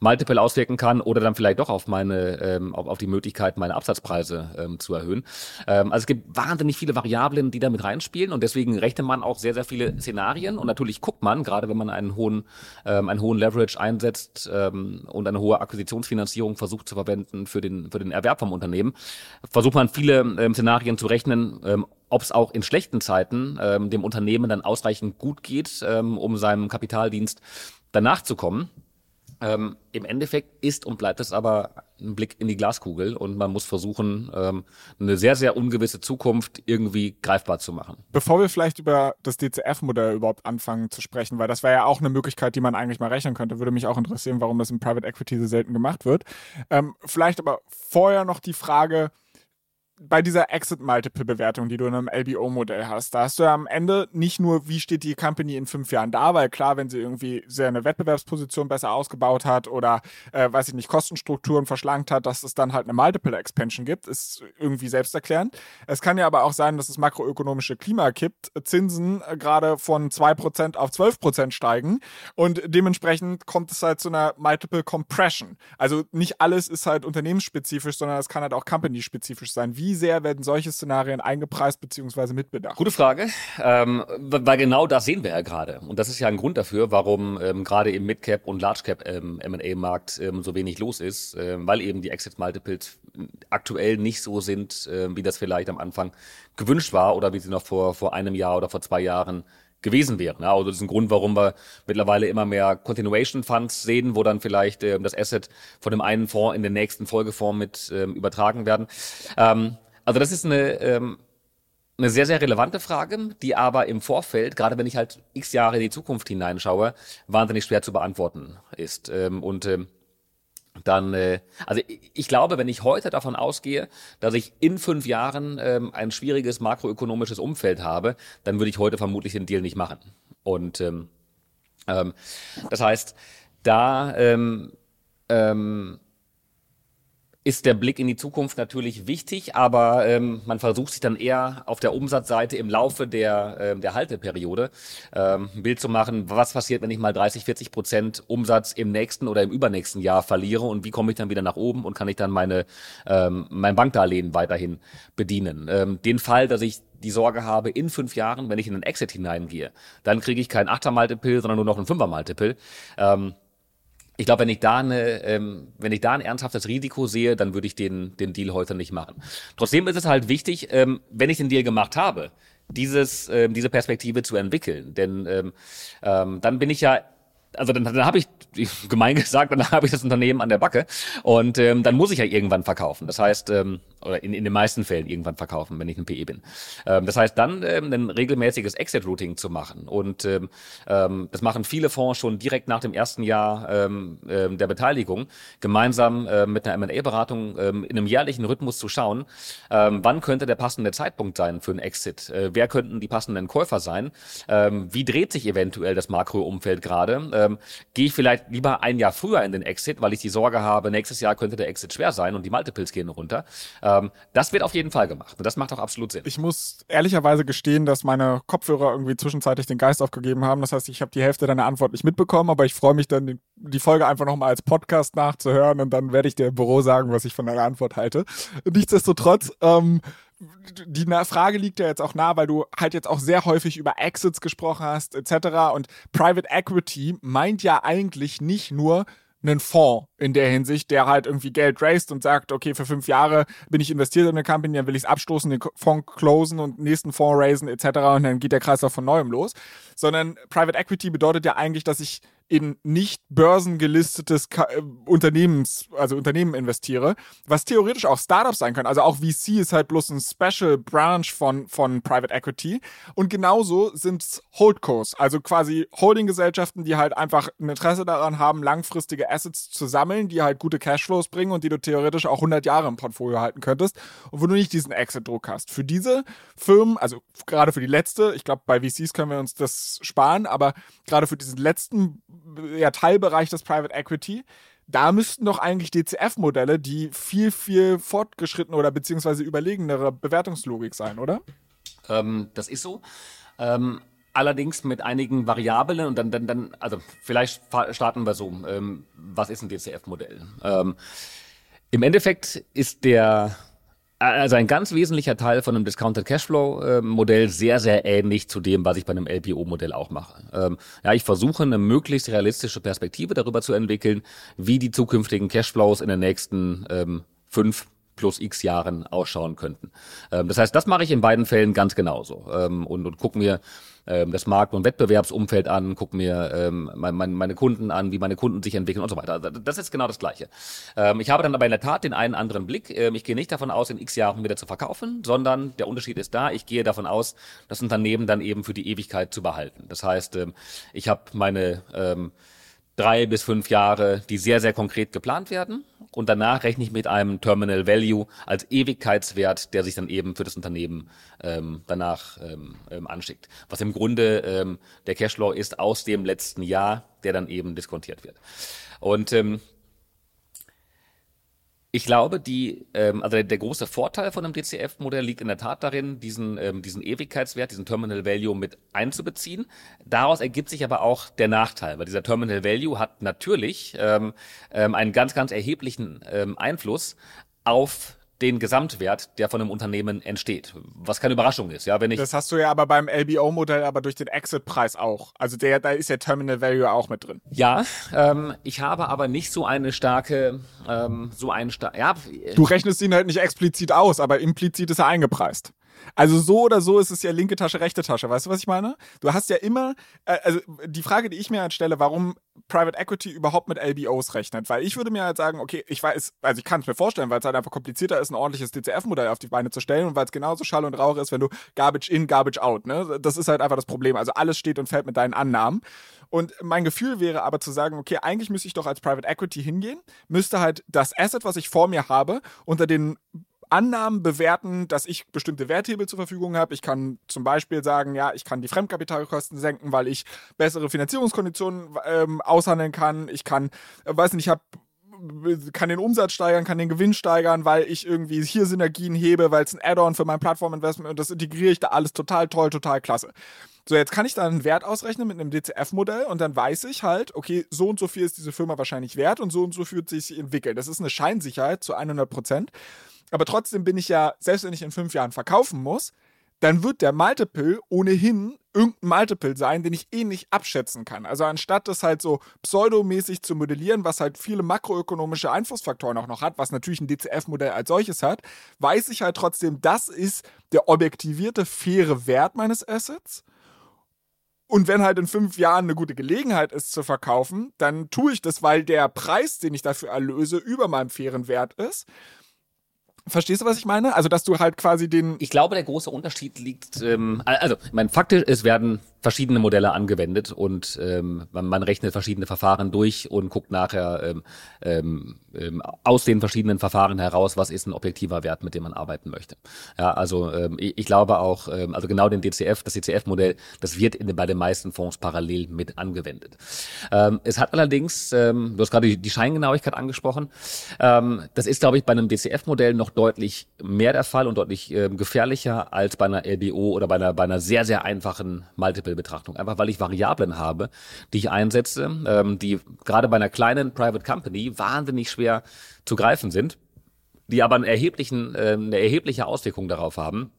S1: Multiple auswirken kann oder dann vielleicht doch auf meine, ähm, auf, auf die Möglichkeit, meine Absatzpreise ähm, zu erhöhen. Ähm, also es gibt wahnsinnig viele Variablen, die damit reinspielen und deswegen rechnet man auch sehr, sehr viele Szenarien und natürlich guckt man, gerade wenn man einen hohen, ähm, einen hohen Leverage einsetzt ähm, und eine hohe Akquisitionsfinanzierung versucht zu verwenden für den, für den Erwerb vom Unternehmen, versucht man viele ähm, Szenarien zu rechnen, ähm, ob es auch in schlechten Zeiten ähm, dem Unternehmen dann ausreichend gut geht, ähm, um seinem Kapitaldienst danach zu kommen. Ähm, Im Endeffekt ist und bleibt es aber ein Blick in die Glaskugel und man muss versuchen, ähm, eine sehr, sehr ungewisse Zukunft irgendwie greifbar zu machen.
S2: Bevor wir vielleicht über das DCF-Modell überhaupt anfangen zu sprechen, weil das wäre ja auch eine Möglichkeit, die man eigentlich mal rechnen könnte, würde mich auch interessieren, warum das in Private Equity so selten gemacht wird. Ähm, vielleicht aber vorher noch die Frage, bei dieser Exit-Multiple-Bewertung, die du in einem LBO-Modell hast, da hast du ja am Ende nicht nur, wie steht die Company in fünf Jahren da, weil klar, wenn sie irgendwie sehr eine Wettbewerbsposition besser ausgebaut hat oder, äh, weiß ich nicht, Kostenstrukturen verschlankt hat, dass es dann halt eine Multiple-Expansion gibt, ist irgendwie selbsterklärend. Es kann ja aber auch sein, dass das makroökonomische Klima kippt, Zinsen äh, gerade von zwei Prozent auf zwölf Prozent steigen und dementsprechend kommt es halt zu einer Multiple Compression. Also nicht alles ist halt unternehmensspezifisch, sondern es kann halt auch company-spezifisch sein. Wie sehr werden solche Szenarien eingepreist bzw. mitbedacht?
S1: Gute Frage, ähm, weil genau das sehen wir ja gerade. Und das ist ja ein Grund dafür, warum ähm, gerade im Midcap und Large-Cap ähm, M&A-Markt ähm, so wenig los ist, ähm, weil eben die Exit-Multiples aktuell nicht so sind, äh, wie das vielleicht am Anfang gewünscht war oder wie sie noch vor, vor einem Jahr oder vor zwei Jahren gewesen wären. Ja, also das ist ein Grund, warum wir mittlerweile immer mehr Continuation Funds sehen, wo dann vielleicht äh, das Asset von dem einen Fonds in den nächsten Folgefonds mit ähm, übertragen werden. Ähm, also das ist eine ähm, eine sehr, sehr relevante Frage, die aber im Vorfeld, gerade wenn ich halt x Jahre in die Zukunft hineinschaue, wahnsinnig schwer zu beantworten ist. Ähm, und ähm, dann, äh, also ich glaube, wenn ich heute davon ausgehe, dass ich in fünf Jahren ähm, ein schwieriges makroökonomisches Umfeld habe, dann würde ich heute vermutlich den Deal nicht machen. Und ähm, ähm, das heißt, da ähm, ähm, ist der Blick in die Zukunft natürlich wichtig, aber ähm, man versucht sich dann eher auf der Umsatzseite im Laufe der, ähm, der Halteperiode ähm, ein Bild zu machen, was passiert, wenn ich mal 30, 40 Prozent Umsatz im nächsten oder im übernächsten Jahr verliere und wie komme ich dann wieder nach oben und kann ich dann meine ähm, mein Bankdarlehen weiterhin bedienen. Ähm, den Fall, dass ich die Sorge habe, in fünf Jahren, wenn ich in einen Exit hineingehe, dann kriege ich kein Achter-Multiple, sondern nur noch ein Fünfer-Multiple. Ähm, ich glaube, wenn ich da eine, ähm, wenn ich da ein ernsthaftes Risiko sehe, dann würde ich den, den Deal heute nicht machen. Trotzdem ist es halt wichtig, ähm, wenn ich den Deal gemacht habe, dieses, ähm, diese Perspektive zu entwickeln. Denn ähm, ähm, dann bin ich ja also dann, dann habe ich gemein gesagt, dann habe ich das Unternehmen an der Backe und ähm, dann muss ich ja irgendwann verkaufen. Das heißt, ähm, oder in, in den meisten Fällen irgendwann verkaufen, wenn ich ein PE bin. Ähm, das heißt, dann ähm, ein regelmäßiges Exit-Routing zu machen und ähm, ähm, das machen viele Fonds schon direkt nach dem ersten Jahr ähm, ähm, der Beteiligung, gemeinsam ähm, mit einer M&A-Beratung ähm, in einem jährlichen Rhythmus zu schauen, ähm, wann könnte der passende Zeitpunkt sein für ein Exit, äh, wer könnten die passenden Käufer sein, ähm, wie dreht sich eventuell das Makroumfeld gerade, ähm, gehe ich vielleicht lieber ein Jahr früher in den Exit, weil ich die Sorge habe, nächstes Jahr könnte der Exit schwer sein und die Multiples gehen runter. Ähm, das wird auf jeden Fall gemacht und das macht auch absolut Sinn.
S2: Ich muss ehrlicherweise gestehen, dass meine Kopfhörer irgendwie zwischenzeitlich den Geist aufgegeben haben. Das heißt, ich habe die Hälfte deiner Antwort nicht mitbekommen, aber ich freue mich dann, die Folge einfach nochmal als Podcast nachzuhören und dann werde ich dir im Büro sagen, was ich von deiner Antwort halte. Nichtsdestotrotz, ähm, die Frage liegt ja jetzt auch nah, weil du halt jetzt auch sehr häufig über Exits gesprochen hast, etc. Und Private Equity meint ja eigentlich nicht nur einen Fonds in der Hinsicht, der halt irgendwie Geld raised und sagt, okay, für fünf Jahre bin ich investiert in eine Company, dann will ich es abstoßen, den Fonds closen und nächsten Fonds raisen etc. und dann geht der Kreislauf von neuem los. Sondern Private Equity bedeutet ja eigentlich, dass ich in nicht börsengelistetes Ka äh, Unternehmens, also Unternehmen investiere, was theoretisch auch Startups sein können. Also auch VC ist halt bloß ein Special Branch von, von Private Equity. Und genauso sind es Holdcos, also quasi Holdinggesellschaften, die halt einfach ein Interesse daran haben, langfristige Assets zu sammeln, die halt gute Cashflows bringen und die du theoretisch auch 100 Jahre im Portfolio halten könntest und wo du nicht diesen Exit-Druck hast. Für diese Firmen, also gerade für die letzte, ich glaube, bei VCs können wir uns das sparen, aber gerade für diesen letzten ja, Teilbereich des Private Equity, da müssten doch eigentlich DCF-Modelle die viel, viel fortgeschrittene oder beziehungsweise überlegenere Bewertungslogik sein, oder?
S1: Ähm, das ist so. Ähm, allerdings mit einigen Variablen und dann, dann, dann also vielleicht starten wir so. Ähm, was ist ein DCF-Modell? Ähm, Im Endeffekt ist der also ein ganz wesentlicher Teil von einem Discounted Cashflow-Modell sehr, sehr ähnlich zu dem, was ich bei einem LPO-Modell auch mache. Ähm, ja, ich versuche eine möglichst realistische Perspektive darüber zu entwickeln, wie die zukünftigen Cashflows in den nächsten ähm, fünf plus x Jahren ausschauen könnten. Ähm, das heißt, das mache ich in beiden Fällen ganz genauso ähm, und, und gucke mir ähm, das Markt- und Wettbewerbsumfeld an, gucke mir ähm, mein, mein, meine Kunden an, wie meine Kunden sich entwickeln und so weiter. Also, das ist genau das Gleiche. Ähm, ich habe dann aber in der Tat den einen anderen Blick. Ähm, ich gehe nicht davon aus, in x Jahren wieder zu verkaufen, sondern der Unterschied ist da. Ich gehe davon aus, das Unternehmen dann eben für die Ewigkeit zu behalten. Das heißt, ähm, ich habe meine ähm, drei bis fünf Jahre, die sehr, sehr konkret geplant werden. Und danach rechne ich mit einem Terminal Value als Ewigkeitswert, der sich dann eben für das Unternehmen ähm, danach ähm, ähm, anschickt. Was im Grunde ähm, der Cashflow ist aus dem letzten Jahr, der dann eben diskontiert wird. Und ähm, ich glaube, die, ähm, also der, der große Vorteil von einem DCF-Modell liegt in der Tat darin, diesen, ähm, diesen Ewigkeitswert, diesen Terminal Value mit einzubeziehen. Daraus ergibt sich aber auch der Nachteil, weil dieser Terminal Value hat natürlich ähm, ähm, einen ganz, ganz erheblichen ähm, Einfluss auf den Gesamtwert, der von einem Unternehmen entsteht. Was keine Überraschung ist, ja, wenn ich.
S2: Das hast du ja aber beim LBO-Modell, aber durch den Exit-Preis auch. Also der, da ist ja Terminal Value auch mit drin.
S1: Ja, ähm, ich habe aber nicht so eine starke, ähm, so einen stark. Ja.
S2: Du rechnest ihn halt nicht explizit aus, aber implizit ist er eingepreist. Also so oder so ist es ja linke Tasche, rechte Tasche. Weißt du, was ich meine? Du hast ja immer, äh, also die Frage, die ich mir halt stelle, warum Private Equity überhaupt mit LBOs rechnet. Weil ich würde mir halt sagen, okay, ich weiß, also ich kann es mir vorstellen, weil es halt einfach komplizierter ist, ein ordentliches DCF-Modell auf die Beine zu stellen und weil es genauso Schall und Rauch ist, wenn du Garbage in, Garbage out, ne? Das ist halt einfach das Problem. Also alles steht und fällt mit deinen Annahmen. Und mein Gefühl wäre aber zu sagen, okay, eigentlich müsste ich doch als Private Equity hingehen, müsste halt das Asset, was ich vor mir habe, unter den Annahmen bewerten, dass ich bestimmte Werthebel zur Verfügung habe. Ich kann zum Beispiel sagen, ja, ich kann die Fremdkapitalkosten senken, weil ich bessere Finanzierungskonditionen ähm, aushandeln kann. Ich kann, äh, weiß nicht, ich habe kann den Umsatz steigern, kann den Gewinn steigern, weil ich irgendwie hier Synergien hebe, weil es ein Add-on für mein Plattforminvestment und das integriere ich da alles total toll, total klasse. So, jetzt kann ich da einen Wert ausrechnen mit einem DCF-Modell und dann weiß ich halt, okay, so und so viel ist diese Firma wahrscheinlich wert und so und so fühlt sich entwickelt. Das ist eine Scheinsicherheit zu 100 Prozent. Aber trotzdem bin ich ja, selbst wenn ich in fünf Jahren verkaufen muss, dann wird der Multiple ohnehin irgendein Multiple sein, den ich eh nicht abschätzen kann. Also anstatt das halt so pseudomäßig zu modellieren, was halt viele makroökonomische Einflussfaktoren auch noch hat, was natürlich ein DCF-Modell als solches hat, weiß ich halt trotzdem, das ist der objektivierte, faire Wert meines Assets Und wenn halt in fünf Jahren eine gute Gelegenheit ist zu verkaufen, dann tue ich das, weil der Preis, den ich dafür erlöse, über meinem fairen Wert ist. Verstehst du, was ich meine? Also, dass du halt quasi den.
S1: Ich glaube, der große Unterschied liegt, ähm, also, mein faktisch, es werden verschiedene Modelle angewendet und ähm, man, man rechnet verschiedene Verfahren durch und guckt nachher ähm, ähm, ähm aus den verschiedenen Verfahren heraus, was ist ein objektiver Wert, mit dem man arbeiten möchte. Ja, also ähm, ich, ich glaube auch, ähm, also genau den DCF, das DCF-Modell, das wird in, bei den meisten Fonds parallel mit angewendet. Ähm, es hat allerdings, ähm, du hast gerade die, Scheingenauigkeit angesprochen, ähm, das ist, glaube ich, bei einem DCF-Modell noch deutlich mehr der Fall und deutlich ähm, gefährlicher als bei einer LBO oder bei einer, bei einer sehr, sehr einfachen Multiple Betrachtung. Einfach weil ich Variablen habe, die ich einsetze, ähm, die gerade bei einer kleinen Private Company wahnsinnig schwer zu greifen sind, die aber einen erheblichen, äh, eine erhebliche Auswirkung darauf haben,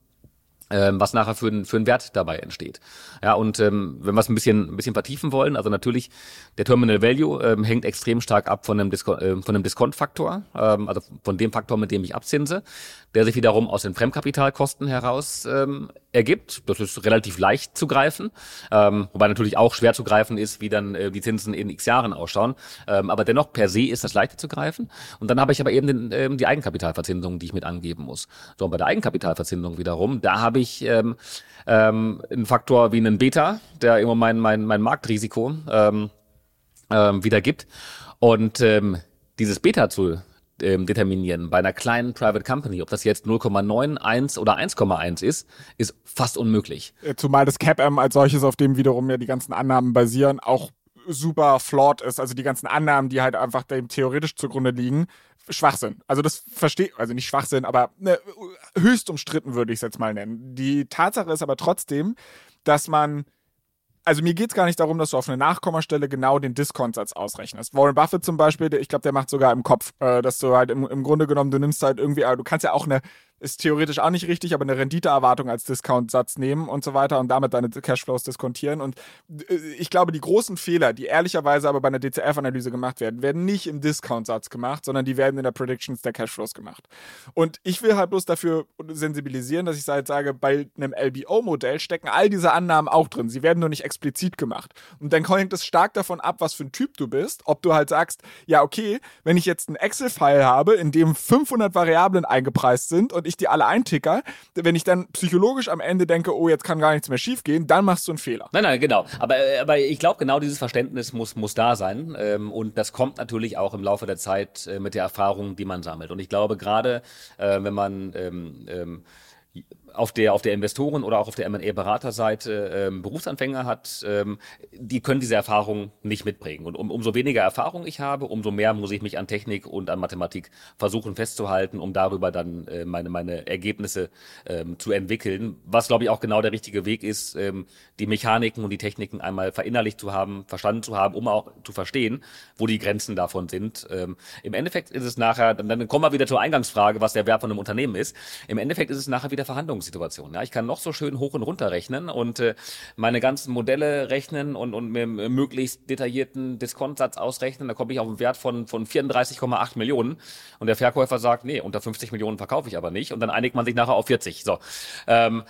S1: ähm, was nachher für, ein, für einen Wert dabei entsteht. Ja, und ähm, wenn wir es ein bisschen, ein bisschen vertiefen wollen, also natürlich der Terminal Value ähm, hängt extrem stark ab von einem, Disco äh, von einem Diskontfaktor, ähm, also von dem Faktor, mit dem ich abzinse, der sich wiederum aus den Fremdkapitalkosten heraus ähm, ergibt. Das ist relativ leicht zu greifen, ähm, wobei natürlich auch schwer zu greifen ist, wie dann äh, die Zinsen in x Jahren ausschauen. Ähm, aber dennoch per se ist das leichter zu greifen. Und dann habe ich aber eben den, ähm, die Eigenkapitalverzinsung, die ich mit angeben muss. So, und bei der Eigenkapitalverzinsung wiederum, da habe ich ähm, ähm, einen Faktor wie einen Beta, der immer mein, mein, mein Marktrisiko ähm, ähm, wieder gibt. Und ähm, dieses Beta zu ähm, determinieren bei einer kleinen Private Company, ob das jetzt 0,91 oder 1,1 ist, ist fast unmöglich.
S2: Äh, zumal das CAPM als solches, auf dem wiederum ja die ganzen Annahmen basieren, auch super flawed ist. Also die ganzen Annahmen, die halt einfach dem theoretisch zugrunde liegen, Schwachsinn. Also das verstehe, also nicht Schwachsinn, aber ne, höchst umstritten würde ich es jetzt mal nennen. Die Tatsache ist aber trotzdem, dass man also mir geht es gar nicht darum, dass du auf eine Nachkommastelle genau den Diskontsatz ausrechnest. Warren Buffett zum Beispiel, ich glaube, der macht sogar im Kopf, äh, dass du halt im, im Grunde genommen, du nimmst halt irgendwie, du kannst ja auch eine ist theoretisch auch nicht richtig, aber eine Renditeerwartung als Discount-Satz nehmen und so weiter und damit deine Cashflows diskontieren. Und äh, ich glaube, die großen Fehler, die ehrlicherweise aber bei einer DCF-Analyse gemacht werden, werden nicht im Discount-Satz gemacht, sondern die werden in der Predictions der Cashflows gemacht. Und ich will halt bloß dafür sensibilisieren, dass ich halt sage, bei einem LBO-Modell stecken all diese Annahmen auch drin. Sie werden nur nicht explizit gemacht. Und dann hängt es stark davon ab, was für ein Typ du bist, ob du halt sagst, ja, okay, wenn ich jetzt einen Excel-File habe, in dem 500 Variablen eingepreist sind und und ich die alle einticker, wenn ich dann psychologisch am Ende denke, oh, jetzt kann gar nichts mehr schiefgehen, dann machst du einen Fehler.
S1: Nein, nein, genau. Aber, äh, aber ich glaube, genau dieses Verständnis muss, muss da sein. Ähm, und das kommt natürlich auch im Laufe der Zeit äh, mit der Erfahrung, die man sammelt. Und ich glaube, gerade äh, wenn man ähm, ähm, auf der, auf der Investoren- oder auch auf der M&A-Beraterseite ähm, Berufsanfänger hat, ähm, die können diese Erfahrung nicht mitbringen. Und um, umso weniger Erfahrung ich habe, umso mehr muss ich mich an Technik und an Mathematik versuchen festzuhalten, um darüber dann äh, meine, meine Ergebnisse ähm, zu entwickeln. Was, glaube ich, auch genau der richtige Weg ist, ähm, die Mechaniken und die Techniken einmal verinnerlicht zu haben, verstanden zu haben, um auch zu verstehen, wo die Grenzen davon sind. Ähm, Im Endeffekt ist es nachher, dann kommen wir wieder zur Eingangsfrage, was der Wert von einem Unternehmen ist. Im Endeffekt ist es nachher wieder Verhandlungs Verhandlungssituation. Ja, ich kann noch so schön hoch und runter rechnen und äh, meine ganzen Modelle rechnen und, und mir möglichst detaillierten Diskontsatz ausrechnen. Da komme ich auf einen Wert von, von 34,8 Millionen. Und der Verkäufer sagt, nee, unter 50 Millionen verkaufe ich aber nicht. Und dann einigt man sich nachher auf 40. So. Ähm,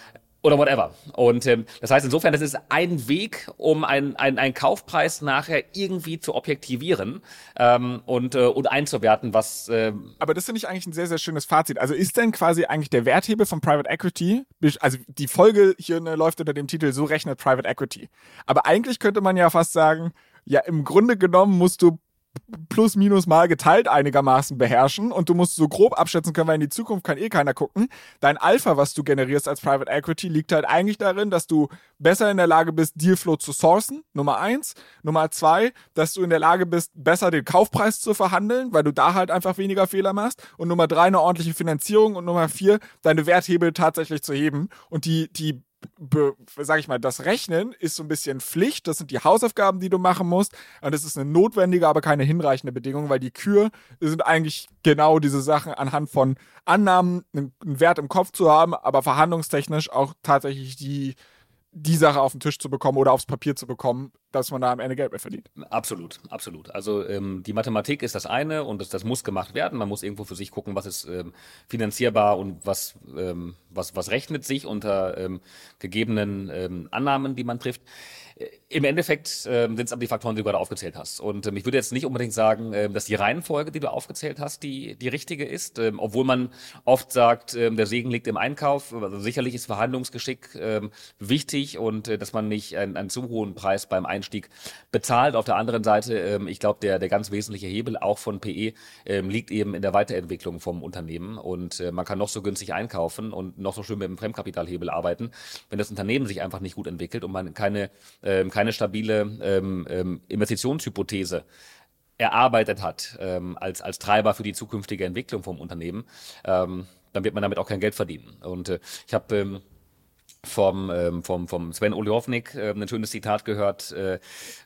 S1: oder whatever. Und ähm, das heißt insofern, das ist ein Weg, um einen ein Kaufpreis nachher irgendwie zu objektivieren ähm, und, äh, und einzuwerten, was. Äh,
S2: Aber das finde ich eigentlich ein sehr, sehr schönes Fazit. Also ist denn quasi eigentlich der Werthebel von Private Equity, also die Folge hier ne, läuft unter dem Titel So rechnet Private Equity. Aber eigentlich könnte man ja fast sagen, ja, im Grunde genommen musst du plus minus mal geteilt einigermaßen beherrschen und du musst so grob abschätzen können, weil in die Zukunft kann eh keiner gucken. Dein Alpha, was du generierst als Private Equity, liegt halt eigentlich darin, dass du besser in der Lage bist, Dealflow zu sourcen, Nummer eins. Nummer zwei, dass du in der Lage bist, besser den Kaufpreis zu verhandeln, weil du da halt einfach weniger Fehler machst. Und Nummer drei, eine ordentliche Finanzierung. Und Nummer vier, deine Werthebel tatsächlich zu heben. Und die, die sag ich mal, das Rechnen ist so ein bisschen Pflicht. Das sind die Hausaufgaben, die du machen musst. Und das ist eine notwendige, aber keine hinreichende Bedingung, weil die Kür sind eigentlich genau diese Sachen anhand von Annahmen, einen Wert im Kopf zu haben, aber verhandlungstechnisch auch tatsächlich die, die Sache auf den Tisch zu bekommen oder aufs Papier zu bekommen, dass man da am Ende Geld mehr verdient.
S1: Absolut, absolut. Also ähm, die Mathematik ist das eine und das, das muss gemacht werden. Man muss irgendwo für sich gucken, was ist ähm, finanzierbar und was, ähm, was, was rechnet sich unter ähm, gegebenen ähm, Annahmen, die man trifft. Im Endeffekt äh, sind es aber die Faktoren, die du gerade aufgezählt hast. Und ähm, ich würde jetzt nicht unbedingt sagen, äh, dass die Reihenfolge, die du aufgezählt hast, die, die richtige ist. Ähm, obwohl man oft sagt, äh, der Segen liegt im Einkauf. Also sicherlich ist Verhandlungsgeschick äh, wichtig und äh, dass man nicht einen, einen zu hohen Preis beim Einstieg bezahlt. Auf der anderen Seite, äh, ich glaube, der, der ganz wesentliche Hebel auch von PE äh, liegt eben in der Weiterentwicklung vom Unternehmen. Und äh, man kann noch so günstig einkaufen und noch so schön mit dem Fremdkapitalhebel arbeiten. Wenn das Unternehmen sich einfach nicht gut entwickelt und man keine ähm, keine stabile ähm, ähm, Investitionshypothese erarbeitet hat ähm, als, als Treiber für die zukünftige Entwicklung vom Unternehmen, ähm, dann wird man damit auch kein Geld verdienen. Und äh, ich habe ähm, vom, ähm, vom, vom Sven Olihovnik äh, ein schönes Zitat gehört äh,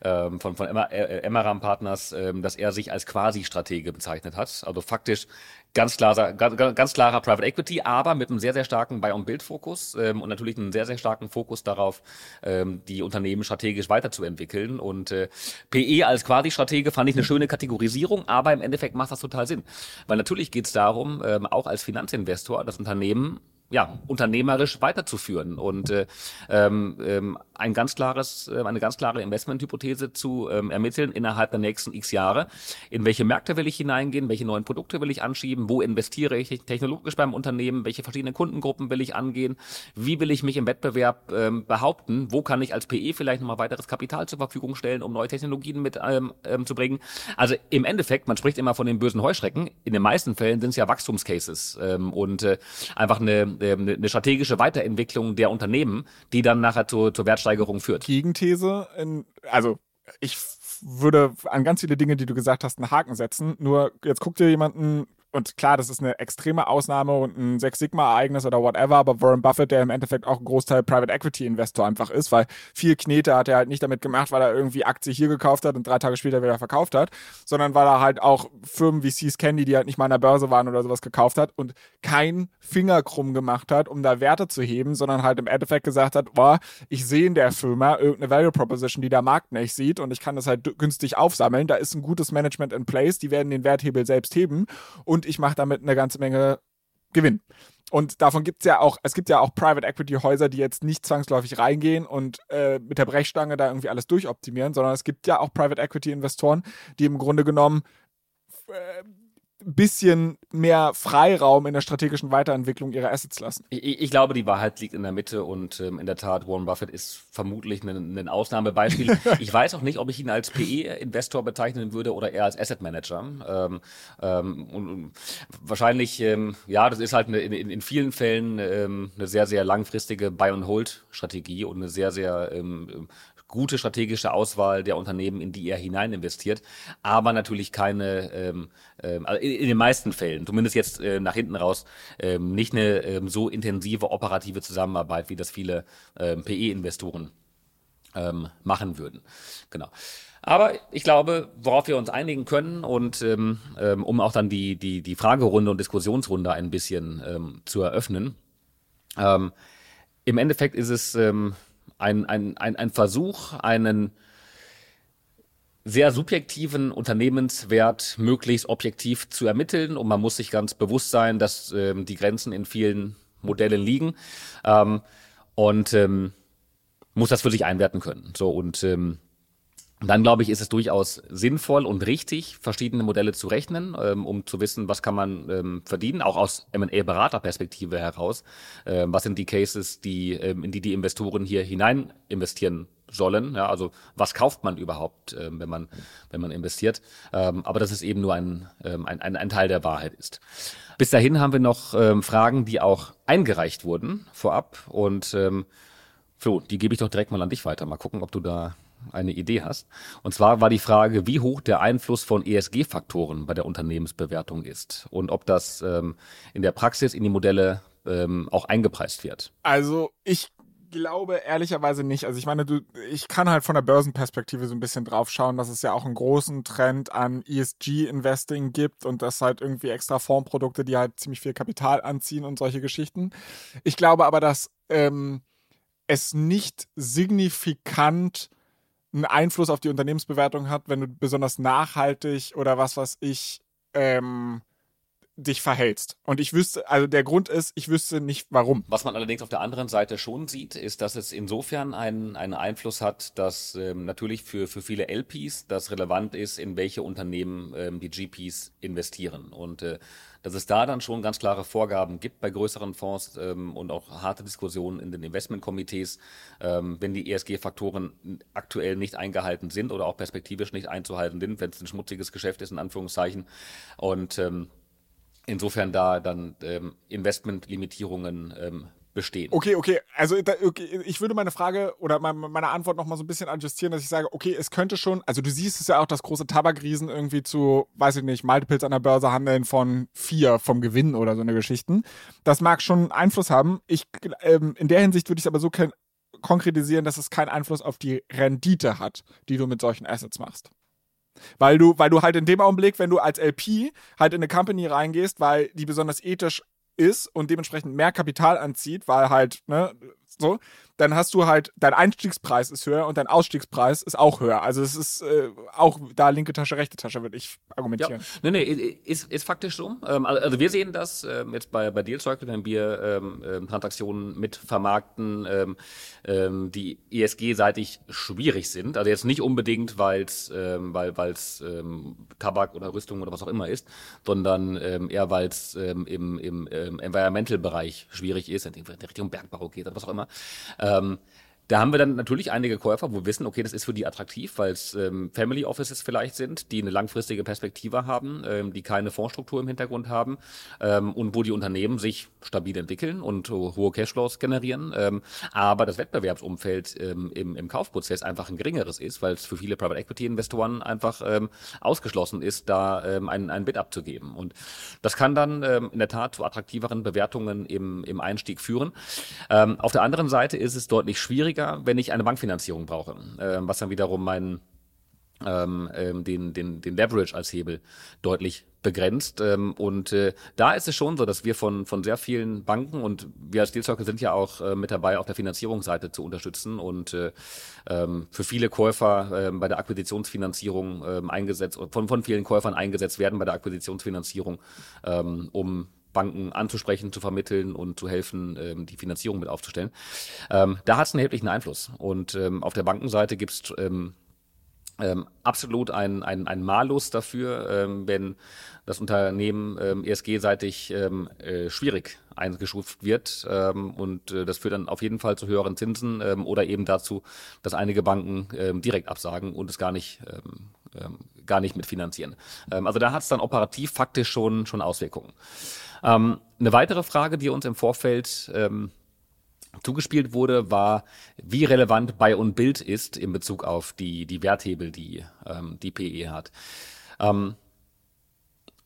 S1: ähm, von, von Emma, äh, Emmeram Partners, äh, dass er sich als Quasi-Stratege bezeichnet hat. Also faktisch ganz klarer, ganz, ganz klarer Private Equity, aber mit einem sehr, sehr starken Buy-on-Build-Fokus ähm, und natürlich einen sehr, sehr starken Fokus darauf, ähm, die Unternehmen strategisch weiterzuentwickeln. Und äh, PE als Quasi-Stratege fand ich eine schöne Kategorisierung, aber im Endeffekt macht das total Sinn. Weil natürlich geht es darum, ähm, auch als Finanzinvestor das Unternehmen ja, unternehmerisch weiterzuführen und äh, ähm, ähm, ein ganz klares, äh, eine ganz klare Investmenthypothese zu ähm, ermitteln innerhalb der nächsten x Jahre. In welche Märkte will ich hineingehen? Welche neuen Produkte will ich anschieben? Wo investiere ich technologisch beim Unternehmen? Welche verschiedenen Kundengruppen will ich angehen? Wie will ich mich im Wettbewerb ähm, behaupten? Wo kann ich als PE vielleicht nochmal weiteres Kapital zur Verfügung stellen, um neue Technologien mit ähm, ähm, zu bringen? Also im Endeffekt, man spricht immer von den bösen Heuschrecken. In den meisten Fällen sind es ja Wachstumscases ähm, und äh, einfach eine eine strategische Weiterentwicklung der Unternehmen, die dann nachher zur, zur Wertsteigerung führt.
S2: Gegenthese, in, also ich würde an ganz viele Dinge, die du gesagt hast, einen Haken setzen. Nur jetzt guckt dir jemanden und klar, das ist eine extreme Ausnahme und ein Six Sigma-Ereignis oder whatever, aber Warren Buffett, der im Endeffekt auch ein Großteil Private Equity Investor einfach ist, weil viel Knete hat er halt nicht damit gemacht, weil er irgendwie Aktie hier gekauft hat und drei Tage später wieder verkauft hat, sondern weil er halt auch Firmen wie Seas Candy, die halt nicht mal an der Börse waren oder sowas gekauft hat und kein Finger krumm gemacht hat, um da Werte zu heben, sondern halt im Endeffekt gesagt hat, boah, ich sehe in der Firma irgendeine Value Proposition, die der Markt nicht sieht und ich kann das halt günstig aufsammeln. Da ist ein gutes Management in place, die werden den Werthebel selbst heben und und ich mache damit eine ganze Menge Gewinn. Und davon gibt es ja auch, es gibt ja auch Private Equity Häuser, die jetzt nicht zwangsläufig reingehen und äh, mit der Brechstange da irgendwie alles durchoptimieren, sondern es gibt ja auch Private Equity Investoren, die im Grunde genommen äh, bisschen mehr Freiraum in der strategischen Weiterentwicklung ihrer Assets lassen.
S1: Ich, ich glaube, die Wahrheit liegt in der Mitte und ähm, in der Tat, Warren Buffett ist vermutlich ein, ein Ausnahmebeispiel. ich weiß auch nicht, ob ich ihn als PE-Investor bezeichnen würde oder eher als Asset Manager. Ähm, ähm, und wahrscheinlich, ähm, ja, das ist halt eine, in, in vielen Fällen ähm, eine sehr, sehr langfristige Buy-and-Hold-Strategie und eine sehr, sehr ähm, gute strategische Auswahl der Unternehmen, in die er hinein investiert, aber natürlich keine, ähm, ähm, also in, den meisten Fällen, zumindest jetzt äh, nach hinten raus, ähm, nicht eine ähm, so intensive operative Zusammenarbeit, wie das viele ähm, PE-Investoren ähm, machen würden. Genau. Aber ich glaube, worauf wir uns einigen können und ähm, ähm, um auch dann die, die, die Fragerunde und Diskussionsrunde ein bisschen ähm, zu eröffnen, ähm, im Endeffekt ist es ähm, ein, ein, ein, ein Versuch, einen sehr subjektiven Unternehmenswert möglichst objektiv zu ermitteln. Und man muss sich ganz bewusst sein, dass ähm, die Grenzen in vielen Modellen liegen. Ähm, und ähm, muss das für sich einwerten können. So und ähm, dann glaube ich, ist es durchaus sinnvoll und richtig, verschiedene Modelle zu rechnen, ähm, um zu wissen, was kann man ähm, verdienen, auch aus M&A-Beraterperspektive heraus. Ähm, was sind die Cases, die, ähm, in die die Investoren hier hinein investieren sollen? Ja, also was kauft man überhaupt, ähm, wenn man wenn man investiert? Ähm, aber das ist eben nur ein, ein, ein, ein Teil der Wahrheit ist. Bis dahin haben wir noch Fragen, die auch eingereicht wurden vorab und Flo, die gebe ich doch direkt mal an dich weiter. Mal gucken, ob du da eine Idee hast. Und zwar war die Frage, wie hoch der Einfluss von ESG-Faktoren bei der Unternehmensbewertung ist und ob das ähm, in der Praxis in die Modelle ähm, auch eingepreist wird.
S2: Also ich glaube ehrlicherweise nicht. Also ich meine, du, ich kann halt von der Börsenperspektive so ein bisschen drauf schauen, dass es ja auch einen großen Trend an ESG-Investing gibt und das halt irgendwie extra Fondsprodukte, die halt ziemlich viel Kapital anziehen und solche Geschichten. Ich glaube aber, dass ähm, es nicht signifikant einen Einfluss auf die Unternehmensbewertung hat, wenn du besonders nachhaltig oder was was ich ähm, dich verhältst. Und ich wüsste, also der Grund ist, ich wüsste nicht warum.
S1: Was man allerdings auf der anderen Seite schon sieht, ist, dass es insofern einen, einen Einfluss hat, dass ähm, natürlich für, für viele LPs das relevant ist, in welche Unternehmen ähm, die GPs investieren. Und äh, dass es da dann schon ganz klare Vorgaben gibt bei größeren Fonds ähm, und auch harte Diskussionen in den Investmentkomitees, ähm, wenn die ESG-Faktoren aktuell nicht eingehalten sind oder auch perspektivisch nicht einzuhalten sind, wenn es ein schmutziges Geschäft ist, in Anführungszeichen. Und ähm, insofern da dann ähm, Investmentlimitierungen ähm, bestehen.
S2: Okay, okay. Also da, okay, ich würde meine Frage oder meine Antwort noch mal so ein bisschen adjustieren, dass ich sage, okay, es könnte schon, also du siehst es ja auch, dass große Tabakriesen irgendwie zu, weiß ich nicht, Multiples an der Börse handeln von vier vom Gewinn oder so eine Geschichten. Das mag schon Einfluss haben. Ich, ähm, in der Hinsicht würde ich es aber so konkretisieren, dass es keinen Einfluss auf die Rendite hat, die du mit solchen Assets machst. Weil du, weil du halt in dem Augenblick, wenn du als LP halt in eine Company reingehst, weil die besonders ethisch ist und dementsprechend mehr Kapital anzieht, weil halt, ne, so, dann hast du halt, dein Einstiegspreis ist höher und dein Ausstiegspreis ist auch höher. Also es ist äh, auch da linke Tasche, rechte Tasche, würde ich argumentieren.
S1: Ja. Nee, nee, ist, ist faktisch so. Ähm, also wir sehen das ähm, jetzt bei, bei Deal Circle, wenn wir ähm, ähm Transaktionen mit vermarkten, ähm, ähm, die ESG-seitig schwierig sind. Also jetzt nicht unbedingt, weil's, ähm, weil es ähm, Tabak oder Rüstung oder was auch immer ist, sondern ähm, eher, weil es ähm, im, im ähm, Environmental-Bereich schwierig ist, in Richtung Bergbau geht oder was auch immer. Ähm, da haben wir dann natürlich einige Käufer, wo wir wissen, okay, das ist für die attraktiv, weil es ähm, Family Offices vielleicht sind, die eine langfristige Perspektive haben, ähm, die keine Fondsstruktur im Hintergrund haben ähm, und wo die Unternehmen sich stabil entwickeln und hohe Cashflows generieren, ähm, aber das Wettbewerbsumfeld ähm, im, im Kaufprozess einfach ein geringeres ist, weil es für viele Private Equity Investoren einfach ähm, ausgeschlossen ist, da ähm, einen, einen Bid abzugeben. Und das kann dann ähm, in der Tat zu attraktiveren Bewertungen im, im Einstieg führen. Ähm, auf der anderen Seite ist es deutlich schwieriger, günstiger, wenn ich eine Bankfinanzierung brauche, äh, was dann wiederum meinen ähm, ähm, den, den, den Leverage als Hebel deutlich begrenzt. Ähm, und äh, da ist es schon so, dass wir von, von sehr vielen Banken und wir als Deal Circle sind ja auch äh, mit dabei, auf der Finanzierungsseite zu unterstützen und äh, ähm, für viele Käufer äh, bei der Akquisitionsfinanzierung äh, eingesetzt, von, von vielen Käufern eingesetzt werden bei der Akquisitionsfinanzierung, ähm, um Banken anzusprechen, zu vermitteln und zu helfen, ähm, die Finanzierung mit aufzustellen. Ähm, da hat es einen erheblichen Einfluss. Und ähm, auf der Bankenseite gibt es ähm, ähm, absolut ein, ein, ein Malus dafür, ähm, wenn das Unternehmen ähm, ESG-seitig ähm, äh, schwierig eingestuft wird. Ähm, und äh, das führt dann auf jeden Fall zu höheren Zinsen ähm, oder eben dazu, dass einige Banken ähm, direkt absagen und es gar nicht, ähm, ähm, gar nicht mitfinanzieren. Ähm, also da hat es dann operativ faktisch schon, schon Auswirkungen. Ähm, eine weitere Frage, die uns im Vorfeld ähm, zugespielt wurde, war, wie relevant bei und Bild ist in Bezug auf die, die Werthebel, die ähm, die PE hat. Ähm,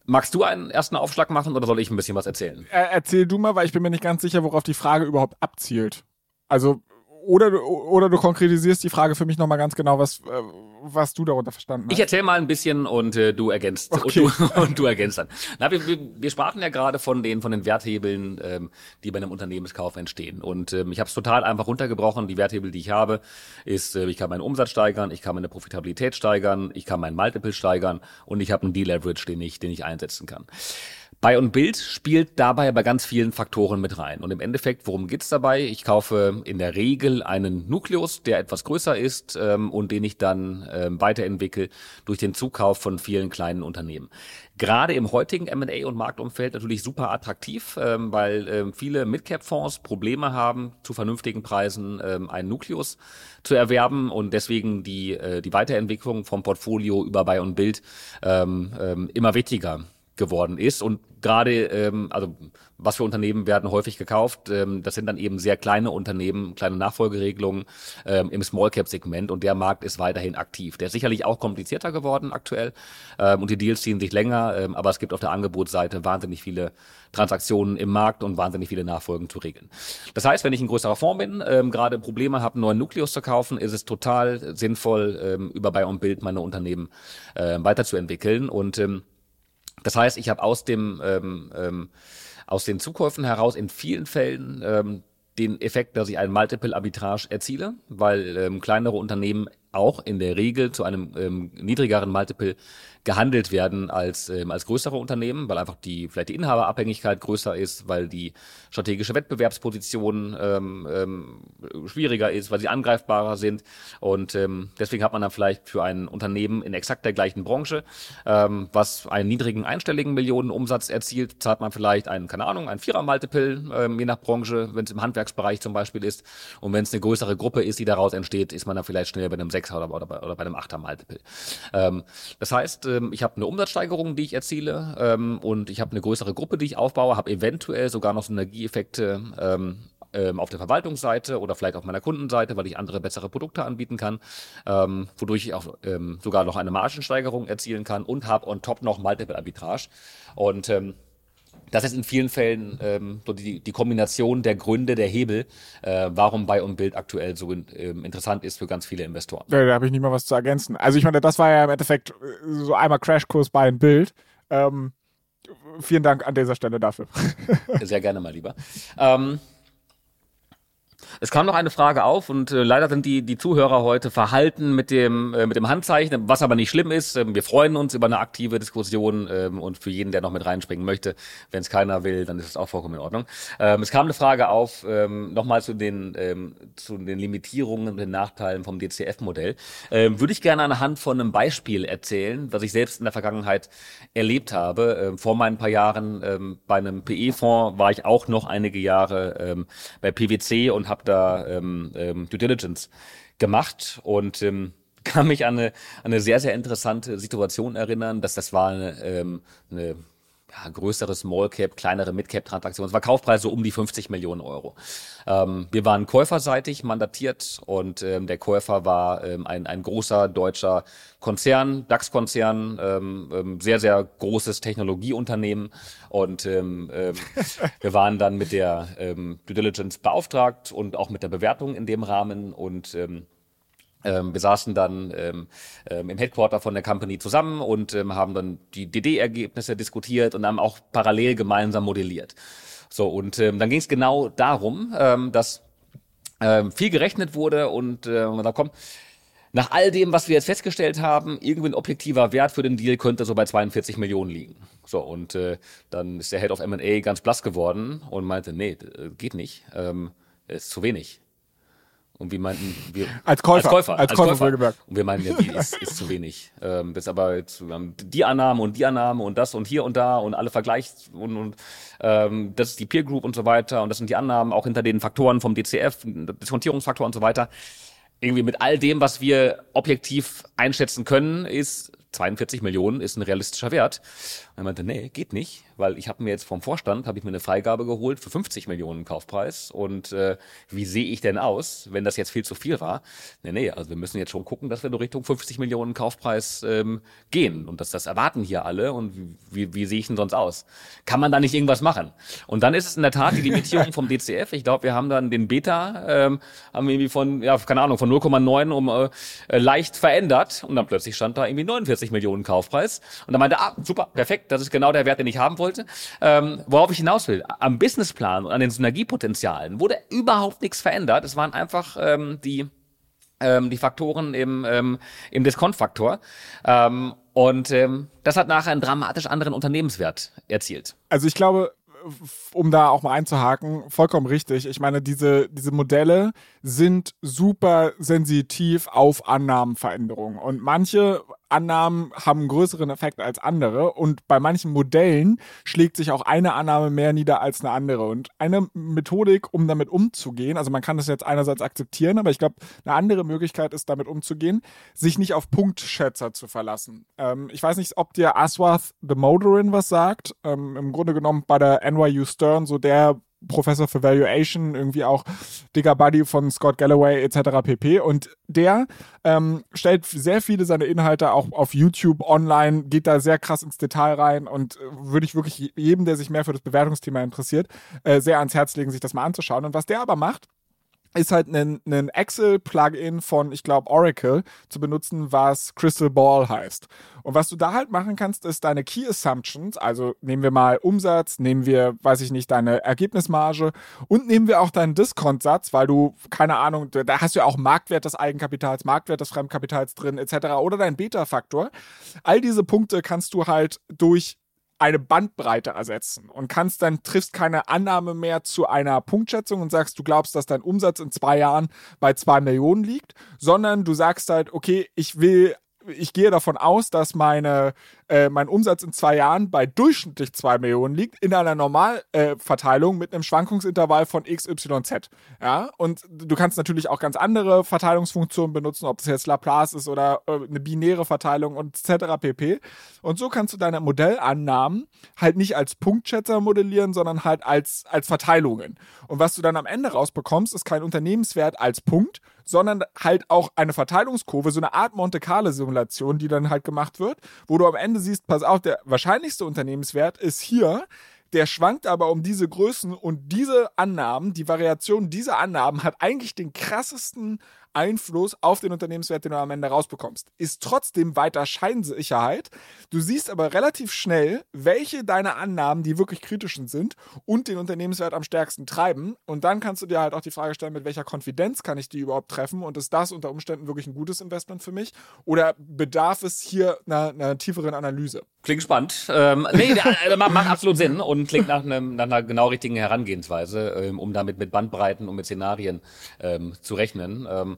S1: magst du einen ersten Aufschlag machen oder soll ich ein bisschen was erzählen?
S2: Äh, erzähl du mal, weil ich bin mir nicht ganz sicher, worauf die Frage überhaupt abzielt. Also oder du, oder du konkretisierst die Frage für mich nochmal ganz genau, was, äh, was du darunter verstanden hast.
S1: Ich erzähle mal ein bisschen und äh, du ergänzt okay. und, du, und du ergänzt dann. Na, wir, wir, wir sprachen ja gerade von den von den Werthebeln, ähm, die bei einem Unternehmenskauf entstehen. Und ähm, ich habe es total einfach runtergebrochen. Die Werthebel, die ich habe, ist, äh, ich kann meinen Umsatz steigern, ich kann meine Profitabilität steigern, ich kann meinen Multiple steigern und ich habe einen Deleverage, den ich, den ich einsetzen kann. Buy und Bild spielt dabei bei ganz vielen Faktoren mit rein. Und im Endeffekt, worum geht's dabei? Ich kaufe in der Regel einen Nukleus, der etwas größer ist ähm, und den ich dann ähm, weiterentwickle durch den Zukauf von vielen kleinen Unternehmen. Gerade im heutigen M&A und Marktumfeld natürlich super attraktiv, ähm, weil ähm, viele Midcap-Fonds Probleme haben, zu vernünftigen Preisen ähm, einen Nukleus zu erwerben und deswegen die, äh, die Weiterentwicklung vom Portfolio über Buy und Bild ähm, ähm, immer wichtiger geworden ist. Und gerade, ähm, also was für Unternehmen werden häufig gekauft? Ähm, das sind dann eben sehr kleine Unternehmen, kleine Nachfolgeregelungen ähm, im Small Cap Segment und der Markt ist weiterhin aktiv. Der ist sicherlich auch komplizierter geworden aktuell ähm, und die Deals ziehen sich länger, ähm, aber es gibt auf der Angebotsseite wahnsinnig viele Transaktionen im Markt und wahnsinnig viele Nachfolgen zu regeln. Das heißt, wenn ich ein größerer Fonds bin, ähm, gerade Probleme habe, einen neuen Nukleus zu kaufen, ist es total sinnvoll, ähm, über Buy und Bild meine Unternehmen äh, weiterzuentwickeln und ähm, das heißt, ich habe aus dem ähm, ähm, aus den Zukäufen heraus in vielen Fällen ähm, den Effekt, dass ich ein Multiple Arbitrage erziele, weil ähm, kleinere Unternehmen auch in der Regel zu einem ähm, niedrigeren Multiple gehandelt werden als, ähm, als größere Unternehmen, weil einfach die, vielleicht die Inhaberabhängigkeit größer ist, weil die strategische Wettbewerbsposition ähm, ähm, schwieriger ist, weil sie angreifbarer sind. Und ähm, deswegen hat man dann vielleicht für ein Unternehmen in exakt der gleichen Branche, ähm, was einen niedrigen einstelligen Millionenumsatz erzielt, zahlt man vielleicht einen, keine Ahnung, ein Vierer-Multiple, ähm, je nach Branche, wenn es im Handwerksbereich zum Beispiel ist. Und wenn es eine größere Gruppe ist, die daraus entsteht, ist man dann vielleicht schneller bei einem Sechser oder, oder, oder bei einem Achter-Multiple. Ähm, das heißt, ähm, ich habe eine Umsatzsteigerung, die ich erziele ähm, und ich habe eine größere Gruppe, die ich aufbaue, habe eventuell sogar noch Synergieeffekte ähm, ähm, auf der Verwaltungsseite oder vielleicht auf meiner Kundenseite, weil ich andere bessere Produkte anbieten kann, ähm, wodurch ich auch ähm, sogar noch eine Margensteigerung erzielen kann und habe on top noch Multiple Arbitrage. Und ähm, das ist in vielen Fällen ähm, so die, die Kombination der Gründe, der Hebel, äh, warum Buy und Bild aktuell so in, ähm, interessant ist für ganz viele Investoren.
S2: Ja, da habe ich nicht mal was zu ergänzen. Also ich meine, das war ja im Endeffekt äh, so einmal Crashkurs Buy und Bild. Ähm, vielen Dank an dieser Stelle dafür.
S1: Sehr gerne mal lieber. Ähm, es kam noch eine Frage auf und äh, leider sind die, die Zuhörer heute verhalten mit dem, äh, mit dem Handzeichen, was aber nicht schlimm ist. Ähm, wir freuen uns über eine aktive Diskussion ähm, und für jeden, der noch mit reinspringen möchte. Wenn es keiner will, dann ist es auch vollkommen in Ordnung. Ähm, es kam eine Frage auf, ähm, nochmal zu den, ähm, zu den Limitierungen und den Nachteilen vom DCF-Modell. Ähm, Würde ich gerne anhand von einem Beispiel erzählen, was ich selbst in der Vergangenheit erlebt habe. Ähm, vor meinen paar Jahren ähm, bei einem PE-Fonds war ich auch noch einige Jahre ähm, bei PwC und habe da ähm, ähm, Due Diligence gemacht und ähm, kann mich an eine, an eine sehr, sehr interessante Situation erinnern, dass das war eine, ähm, eine ja, größere Small Cap, kleinere Mid Cap Transaktion. Es war Kaufpreis so um die 50 Millionen Euro. Ähm, wir waren käuferseitig mandatiert und ähm, der Käufer war ähm, ein, ein großer deutscher Konzern, DAX-Konzern, ähm, ähm, sehr, sehr großes Technologieunternehmen und ähm, ähm, wir waren dann mit der ähm, Due Diligence beauftragt und auch mit der Bewertung in dem Rahmen und ähm, ähm, wir saßen dann ähm, ähm, im Headquarter von der Company zusammen und ähm, haben dann die DD-Ergebnisse diskutiert und haben auch parallel gemeinsam modelliert. So, und ähm, dann ging es genau darum, ähm, dass ähm, viel gerechnet wurde und äh, da kommt, nach all dem, was wir jetzt festgestellt haben, irgendwie ein objektiver Wert für den Deal könnte so bei 42 Millionen liegen. So, und äh, dann ist der Head of M&A ganz blass geworden und meinte, nee, geht nicht, ähm, ist zu wenig. Und wir meinten, wir
S2: als Käufer,
S1: als Käufer,
S2: als, als Käufer, Käufer.
S1: Und wir meinten, ja, die ist, ist zu wenig. Ähm, das ist aber jetzt, wir haben die Annahme und die Annahme und das und hier und da und alle Vergleichs und, und ähm, das ist die Peer Group und so weiter und das sind die Annahmen auch hinter den Faktoren vom DCF, Diskontierungsfaktor und so weiter. Irgendwie mit all dem, was wir objektiv einschätzen können, ist 42 Millionen ist ein realistischer Wert. Und er meinte, nee, geht nicht, weil ich habe mir jetzt vom Vorstand, habe ich mir eine Freigabe geholt für 50 Millionen Kaufpreis. Und äh, wie sehe ich denn aus, wenn das jetzt viel zu viel war? Nee, nee, also wir müssen jetzt schon gucken, dass wir in Richtung 50 Millionen Kaufpreis ähm, gehen. Und das, das erwarten hier alle. Und wie, wie, sehe ich denn sonst aus? Kann man da nicht irgendwas machen? Und dann ist es in der Tat die Limitierung vom DCF. Ich glaube, wir haben dann den Beta, ähm, haben irgendwie von, ja, keine Ahnung, von 0,9 um äh, leicht verändert. Und dann plötzlich stand da irgendwie 49 Millionen Kaufpreis. Und dann meinte, ah, super, perfekt das ist genau der Wert, den ich haben wollte. Ähm, worauf ich hinaus will, am Businessplan und an den Synergiepotenzialen wurde überhaupt nichts verändert. Es waren einfach ähm, die ähm, die Faktoren im, ähm, im Diskontfaktor. Ähm, und ähm, das hat nachher einen dramatisch anderen Unternehmenswert erzielt.
S2: Also ich glaube, um da auch mal einzuhaken, vollkommen richtig. Ich meine, diese, diese Modelle sind super sensitiv auf Annahmenveränderungen. Und manche Annahmen haben einen größeren Effekt als andere und bei manchen Modellen schlägt sich auch eine Annahme mehr nieder als eine andere. Und eine Methodik, um damit umzugehen, also man kann das jetzt einerseits akzeptieren, aber ich glaube, eine andere Möglichkeit ist, damit umzugehen, sich nicht auf Punktschätzer zu verlassen. Ähm, ich weiß nicht, ob dir Aswath the Motorin was sagt. Ähm, Im Grunde genommen bei der NYU Stern so der Professor für Valuation, irgendwie auch dicker Buddy von Scott Galloway etc. pp. Und der ähm, stellt sehr viele seiner Inhalte auch auf YouTube online, geht da sehr krass ins Detail rein und äh, würde ich wirklich jedem, der sich mehr für das Bewertungsthema interessiert, äh, sehr ans Herz legen, sich das mal anzuschauen. Und was der aber macht, ist halt ein, ein Excel-Plugin von, ich glaube, Oracle zu benutzen, was Crystal Ball heißt. Und was du da halt machen kannst, ist deine Key Assumptions, also nehmen wir mal Umsatz, nehmen wir, weiß ich nicht, deine Ergebnismarge und nehmen wir auch deinen Discount-Satz, weil du, keine Ahnung, da hast du ja auch Marktwert des Eigenkapitals, Marktwert des Fremdkapitals drin, etc. oder dein Beta-Faktor. All diese Punkte kannst du halt durch eine Bandbreite ersetzen und kannst dann triffst keine Annahme mehr zu einer Punktschätzung und sagst, du glaubst, dass dein Umsatz in zwei Jahren bei zwei Millionen liegt, sondern du sagst halt, okay, ich will ich gehe davon aus, dass meine, äh, mein Umsatz in zwei Jahren bei durchschnittlich zwei Millionen liegt, in einer Normalverteilung äh, mit einem Schwankungsintervall von XYZ. Ja, und du kannst natürlich auch ganz andere Verteilungsfunktionen benutzen, ob das jetzt Laplace ist oder äh, eine binäre Verteilung und etc. pp. Und so kannst du deine Modellannahmen halt nicht als Punktschätzer modellieren, sondern halt als, als Verteilungen. Und was du dann am Ende rausbekommst, ist kein Unternehmenswert als Punkt, sondern halt auch eine Verteilungskurve, so eine Art Monte Carlo-Simulation, die dann halt gemacht wird, wo du am Ende siehst, pass auf, der wahrscheinlichste Unternehmenswert ist hier, der schwankt aber um diese Größen und diese Annahmen, die Variation dieser Annahmen hat eigentlich den krassesten Einfluss auf den Unternehmenswert, den du am Ende rausbekommst. Ist trotzdem weiter Scheinsicherheit. Du siehst aber relativ schnell, welche deiner Annahmen die wirklich kritischen sind und den Unternehmenswert am stärksten treiben. Und dann kannst du dir halt auch die Frage stellen, mit welcher Konfidenz kann ich die überhaupt treffen und ist das unter Umständen wirklich ein gutes Investment für mich oder bedarf es hier einer, einer tieferen Analyse?
S1: Klingt spannend. Ähm, nee, äh, macht absolut Sinn und klingt nach, einem, nach einer genau richtigen Herangehensweise, ähm, um damit mit Bandbreiten und mit Szenarien ähm, zu rechnen. Ähm,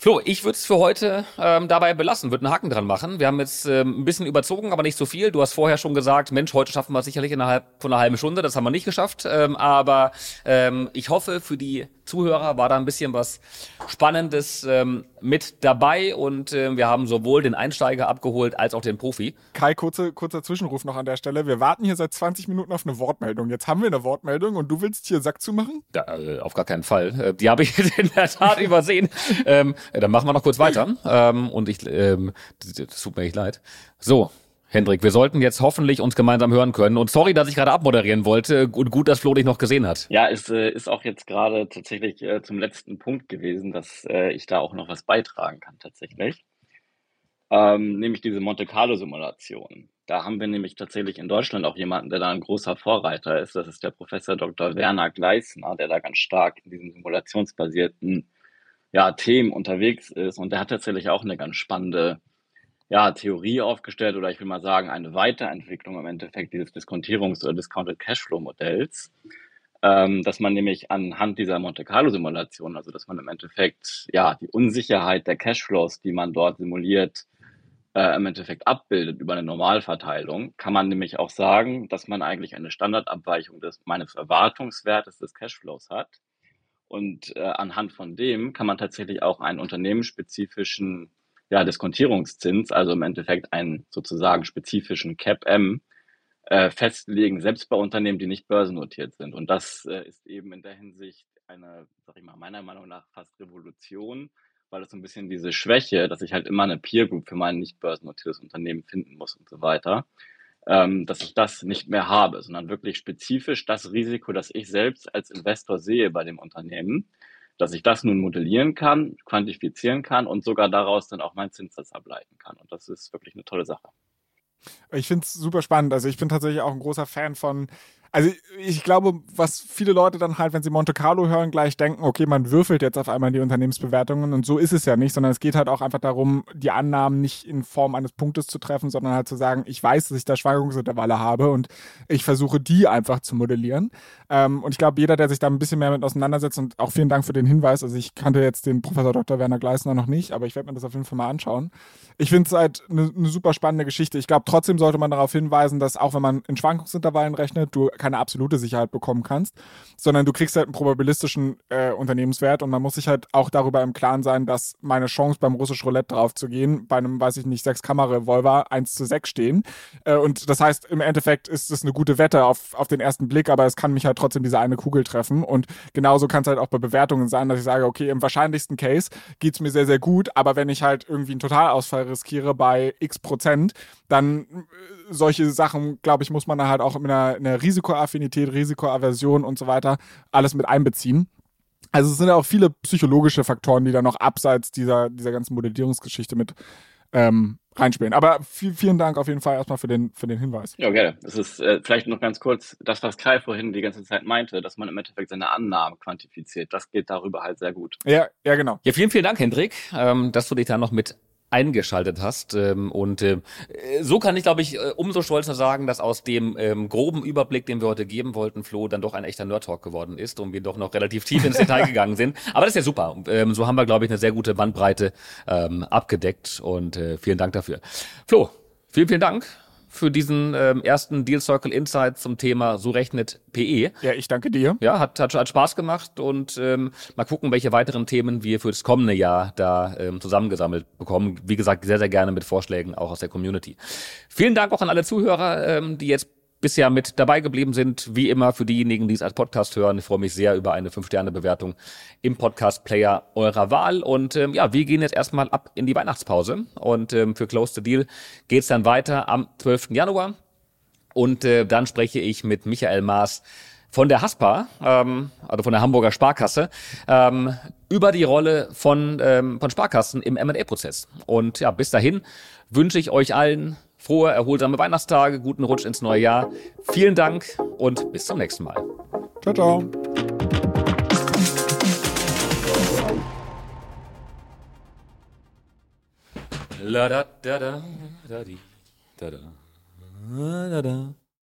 S1: Flo, ich würde es für heute ähm, dabei belassen, würde einen Haken dran machen. Wir haben jetzt ähm, ein bisschen überzogen, aber nicht so viel. Du hast vorher schon gesagt, Mensch, heute schaffen wir es sicherlich innerhalb von einer halben Stunde. Das haben wir nicht geschafft. Ähm, aber ähm, ich hoffe, für die Zuhörer war da ein bisschen was Spannendes ähm, mit dabei und äh, wir haben sowohl den Einsteiger abgeholt als auch den Profi.
S2: Kai, kurze, kurzer Zwischenruf noch an der Stelle. Wir warten hier seit 20 Minuten auf eine Wortmeldung. Jetzt haben wir eine Wortmeldung und du willst hier Sack zumachen?
S1: Da, äh, auf gar keinen Fall. Äh, die habe ich in der Tat übersehen. Ähm, dann machen wir noch kurz weiter. Ähm, und ich, ähm, das tut mir echt leid. So, Hendrik, wir sollten jetzt hoffentlich uns gemeinsam hören können. Und sorry, dass ich gerade abmoderieren wollte. Und gut, dass Flo dich noch gesehen hat.
S3: Ja, es äh, ist auch jetzt gerade tatsächlich äh, zum letzten Punkt gewesen, dass äh, ich da auch noch was beitragen kann tatsächlich. Ähm, nämlich diese Monte Carlo Simulation. Da haben wir nämlich tatsächlich in Deutschland auch jemanden, der da ein großer Vorreiter ist. Das ist der Professor Dr. Werner Gleisner, der da ganz stark in diesen simulationsbasierten ja, Themen unterwegs ist. Und der hat tatsächlich auch eine ganz spannende ja, Theorie aufgestellt oder ich will mal sagen, eine Weiterentwicklung im Endeffekt dieses Diskontierungs- oder Discounted Cashflow-Modells, ähm, dass man nämlich anhand dieser Monte Carlo-Simulation, also dass man im Endeffekt ja die Unsicherheit der Cashflows, die man dort simuliert, äh, im Endeffekt abbildet über eine Normalverteilung, kann man nämlich auch sagen, dass man eigentlich eine Standardabweichung des meines Erwartungswertes des Cashflows hat. Und äh, anhand von dem kann man tatsächlich auch einen unternehmensspezifischen ja, Diskontierungszins, also im Endeffekt einen sozusagen spezifischen Cap-M, äh, festlegen, selbst bei Unternehmen, die nicht börsennotiert sind. Und das äh, ist eben in der Hinsicht eine, sag ich mal, meiner Meinung nach fast Revolution, weil es so ein bisschen diese Schwäche, dass ich halt immer eine Peer Group für mein nicht börsennotiertes Unternehmen finden muss und so weiter, ähm, dass ich das nicht mehr habe, sondern wirklich spezifisch das Risiko, das ich selbst als Investor sehe bei dem Unternehmen, dass ich das nun modellieren kann, quantifizieren kann und sogar daraus dann auch meinen Zinssatz ableiten kann. Und das ist wirklich eine tolle Sache.
S2: Ich finde es super spannend. Also ich bin tatsächlich auch ein großer Fan von also ich glaube, was viele Leute dann halt, wenn sie Monte Carlo hören, gleich denken, okay, man würfelt jetzt auf einmal die Unternehmensbewertungen und so ist es ja nicht, sondern es geht halt auch einfach darum, die Annahmen nicht in Form eines Punktes zu treffen, sondern halt zu sagen, ich weiß, dass ich da Schwankungsintervalle habe und ich versuche die einfach zu modellieren. Ähm, und ich glaube, jeder, der sich da ein bisschen mehr mit auseinandersetzt und auch vielen Dank für den Hinweis, also ich kannte jetzt den Professor Dr. Werner Gleisner noch nicht, aber ich werde mir das auf jeden Fall mal anschauen. Ich finde es halt eine ne super spannende Geschichte. Ich glaube, trotzdem sollte man darauf hinweisen, dass auch wenn man in Schwankungsintervallen rechnet, du keine absolute Sicherheit bekommen kannst, sondern du kriegst halt einen probabilistischen äh, Unternehmenswert und man muss sich halt auch darüber im Klaren sein, dass meine Chance beim russisch Roulette drauf zu gehen, bei einem, weiß ich nicht, sechs Kammer Revolver 1 zu 6 stehen. Äh, und das heißt, im Endeffekt ist es eine gute Wette auf, auf den ersten Blick, aber es kann mich halt trotzdem diese eine Kugel treffen. Und genauso kann es halt auch bei Bewertungen sein, dass ich sage, okay, im wahrscheinlichsten Case geht es mir sehr, sehr gut, aber wenn ich halt irgendwie einen Totalausfall riskiere bei x Prozent, dann äh, solche Sachen, glaube ich, muss man da halt auch in einer, in einer Risikoaffinität, Risikoaversion und so weiter alles mit einbeziehen. Also es sind ja auch viele psychologische Faktoren, die da noch abseits dieser, dieser ganzen Modellierungsgeschichte mit ähm, reinspielen. Aber viel, vielen Dank auf jeden Fall erstmal für den, für den Hinweis.
S3: Ja, gerne. Das ist äh, vielleicht noch ganz kurz das, was Kai vorhin die ganze Zeit meinte, dass man im Endeffekt seine Annahmen quantifiziert. Das geht darüber halt sehr gut.
S2: Ja, ja, genau.
S1: Ja, vielen, vielen Dank, Hendrik, ähm, dass du dich da noch mit eingeschaltet hast. Ähm, und äh, so kann ich, glaube ich, äh, umso stolzer sagen, dass aus dem ähm, groben Überblick, den wir heute geben wollten, Flo, dann doch ein echter Nerd-Talk geworden ist und wir doch noch relativ tief ins Detail gegangen sind. Aber das ist ja super. Ähm, so haben wir, glaube ich, eine sehr gute Bandbreite abgedeckt und äh, vielen Dank dafür. Flo, vielen, vielen Dank für diesen ähm, ersten Deal Circle Insight zum Thema So rechnet PE.
S2: Ja, ich danke dir.
S1: Ja, hat, hat, hat Spaß gemacht und ähm, mal gucken, welche weiteren Themen wir für das kommende Jahr da ähm, zusammengesammelt bekommen. Wie gesagt, sehr, sehr gerne mit Vorschlägen auch aus der Community. Vielen Dank auch an alle Zuhörer, ähm, die jetzt bisher mit dabei geblieben sind. Wie immer für diejenigen, die es als Podcast hören. Ich freue mich sehr über eine 5-Sterne-Bewertung im Podcast-Player eurer Wahl. Und ähm, ja, wir gehen jetzt erstmal ab in die Weihnachtspause. Und ähm, für Close the Deal geht's dann weiter am 12. Januar. Und äh, dann spreche ich mit Michael Maas von der HASPA, ähm, also von der Hamburger Sparkasse, ähm, über die Rolle von, ähm, von Sparkassen im M&A-Prozess. Und ja, bis dahin wünsche ich euch allen frohe, erholsame Weihnachtstage, guten Rutsch ins neue Jahr. Vielen Dank und bis zum nächsten Mal.
S2: Ciao, ciao.
S1: La da da da da di da da da da.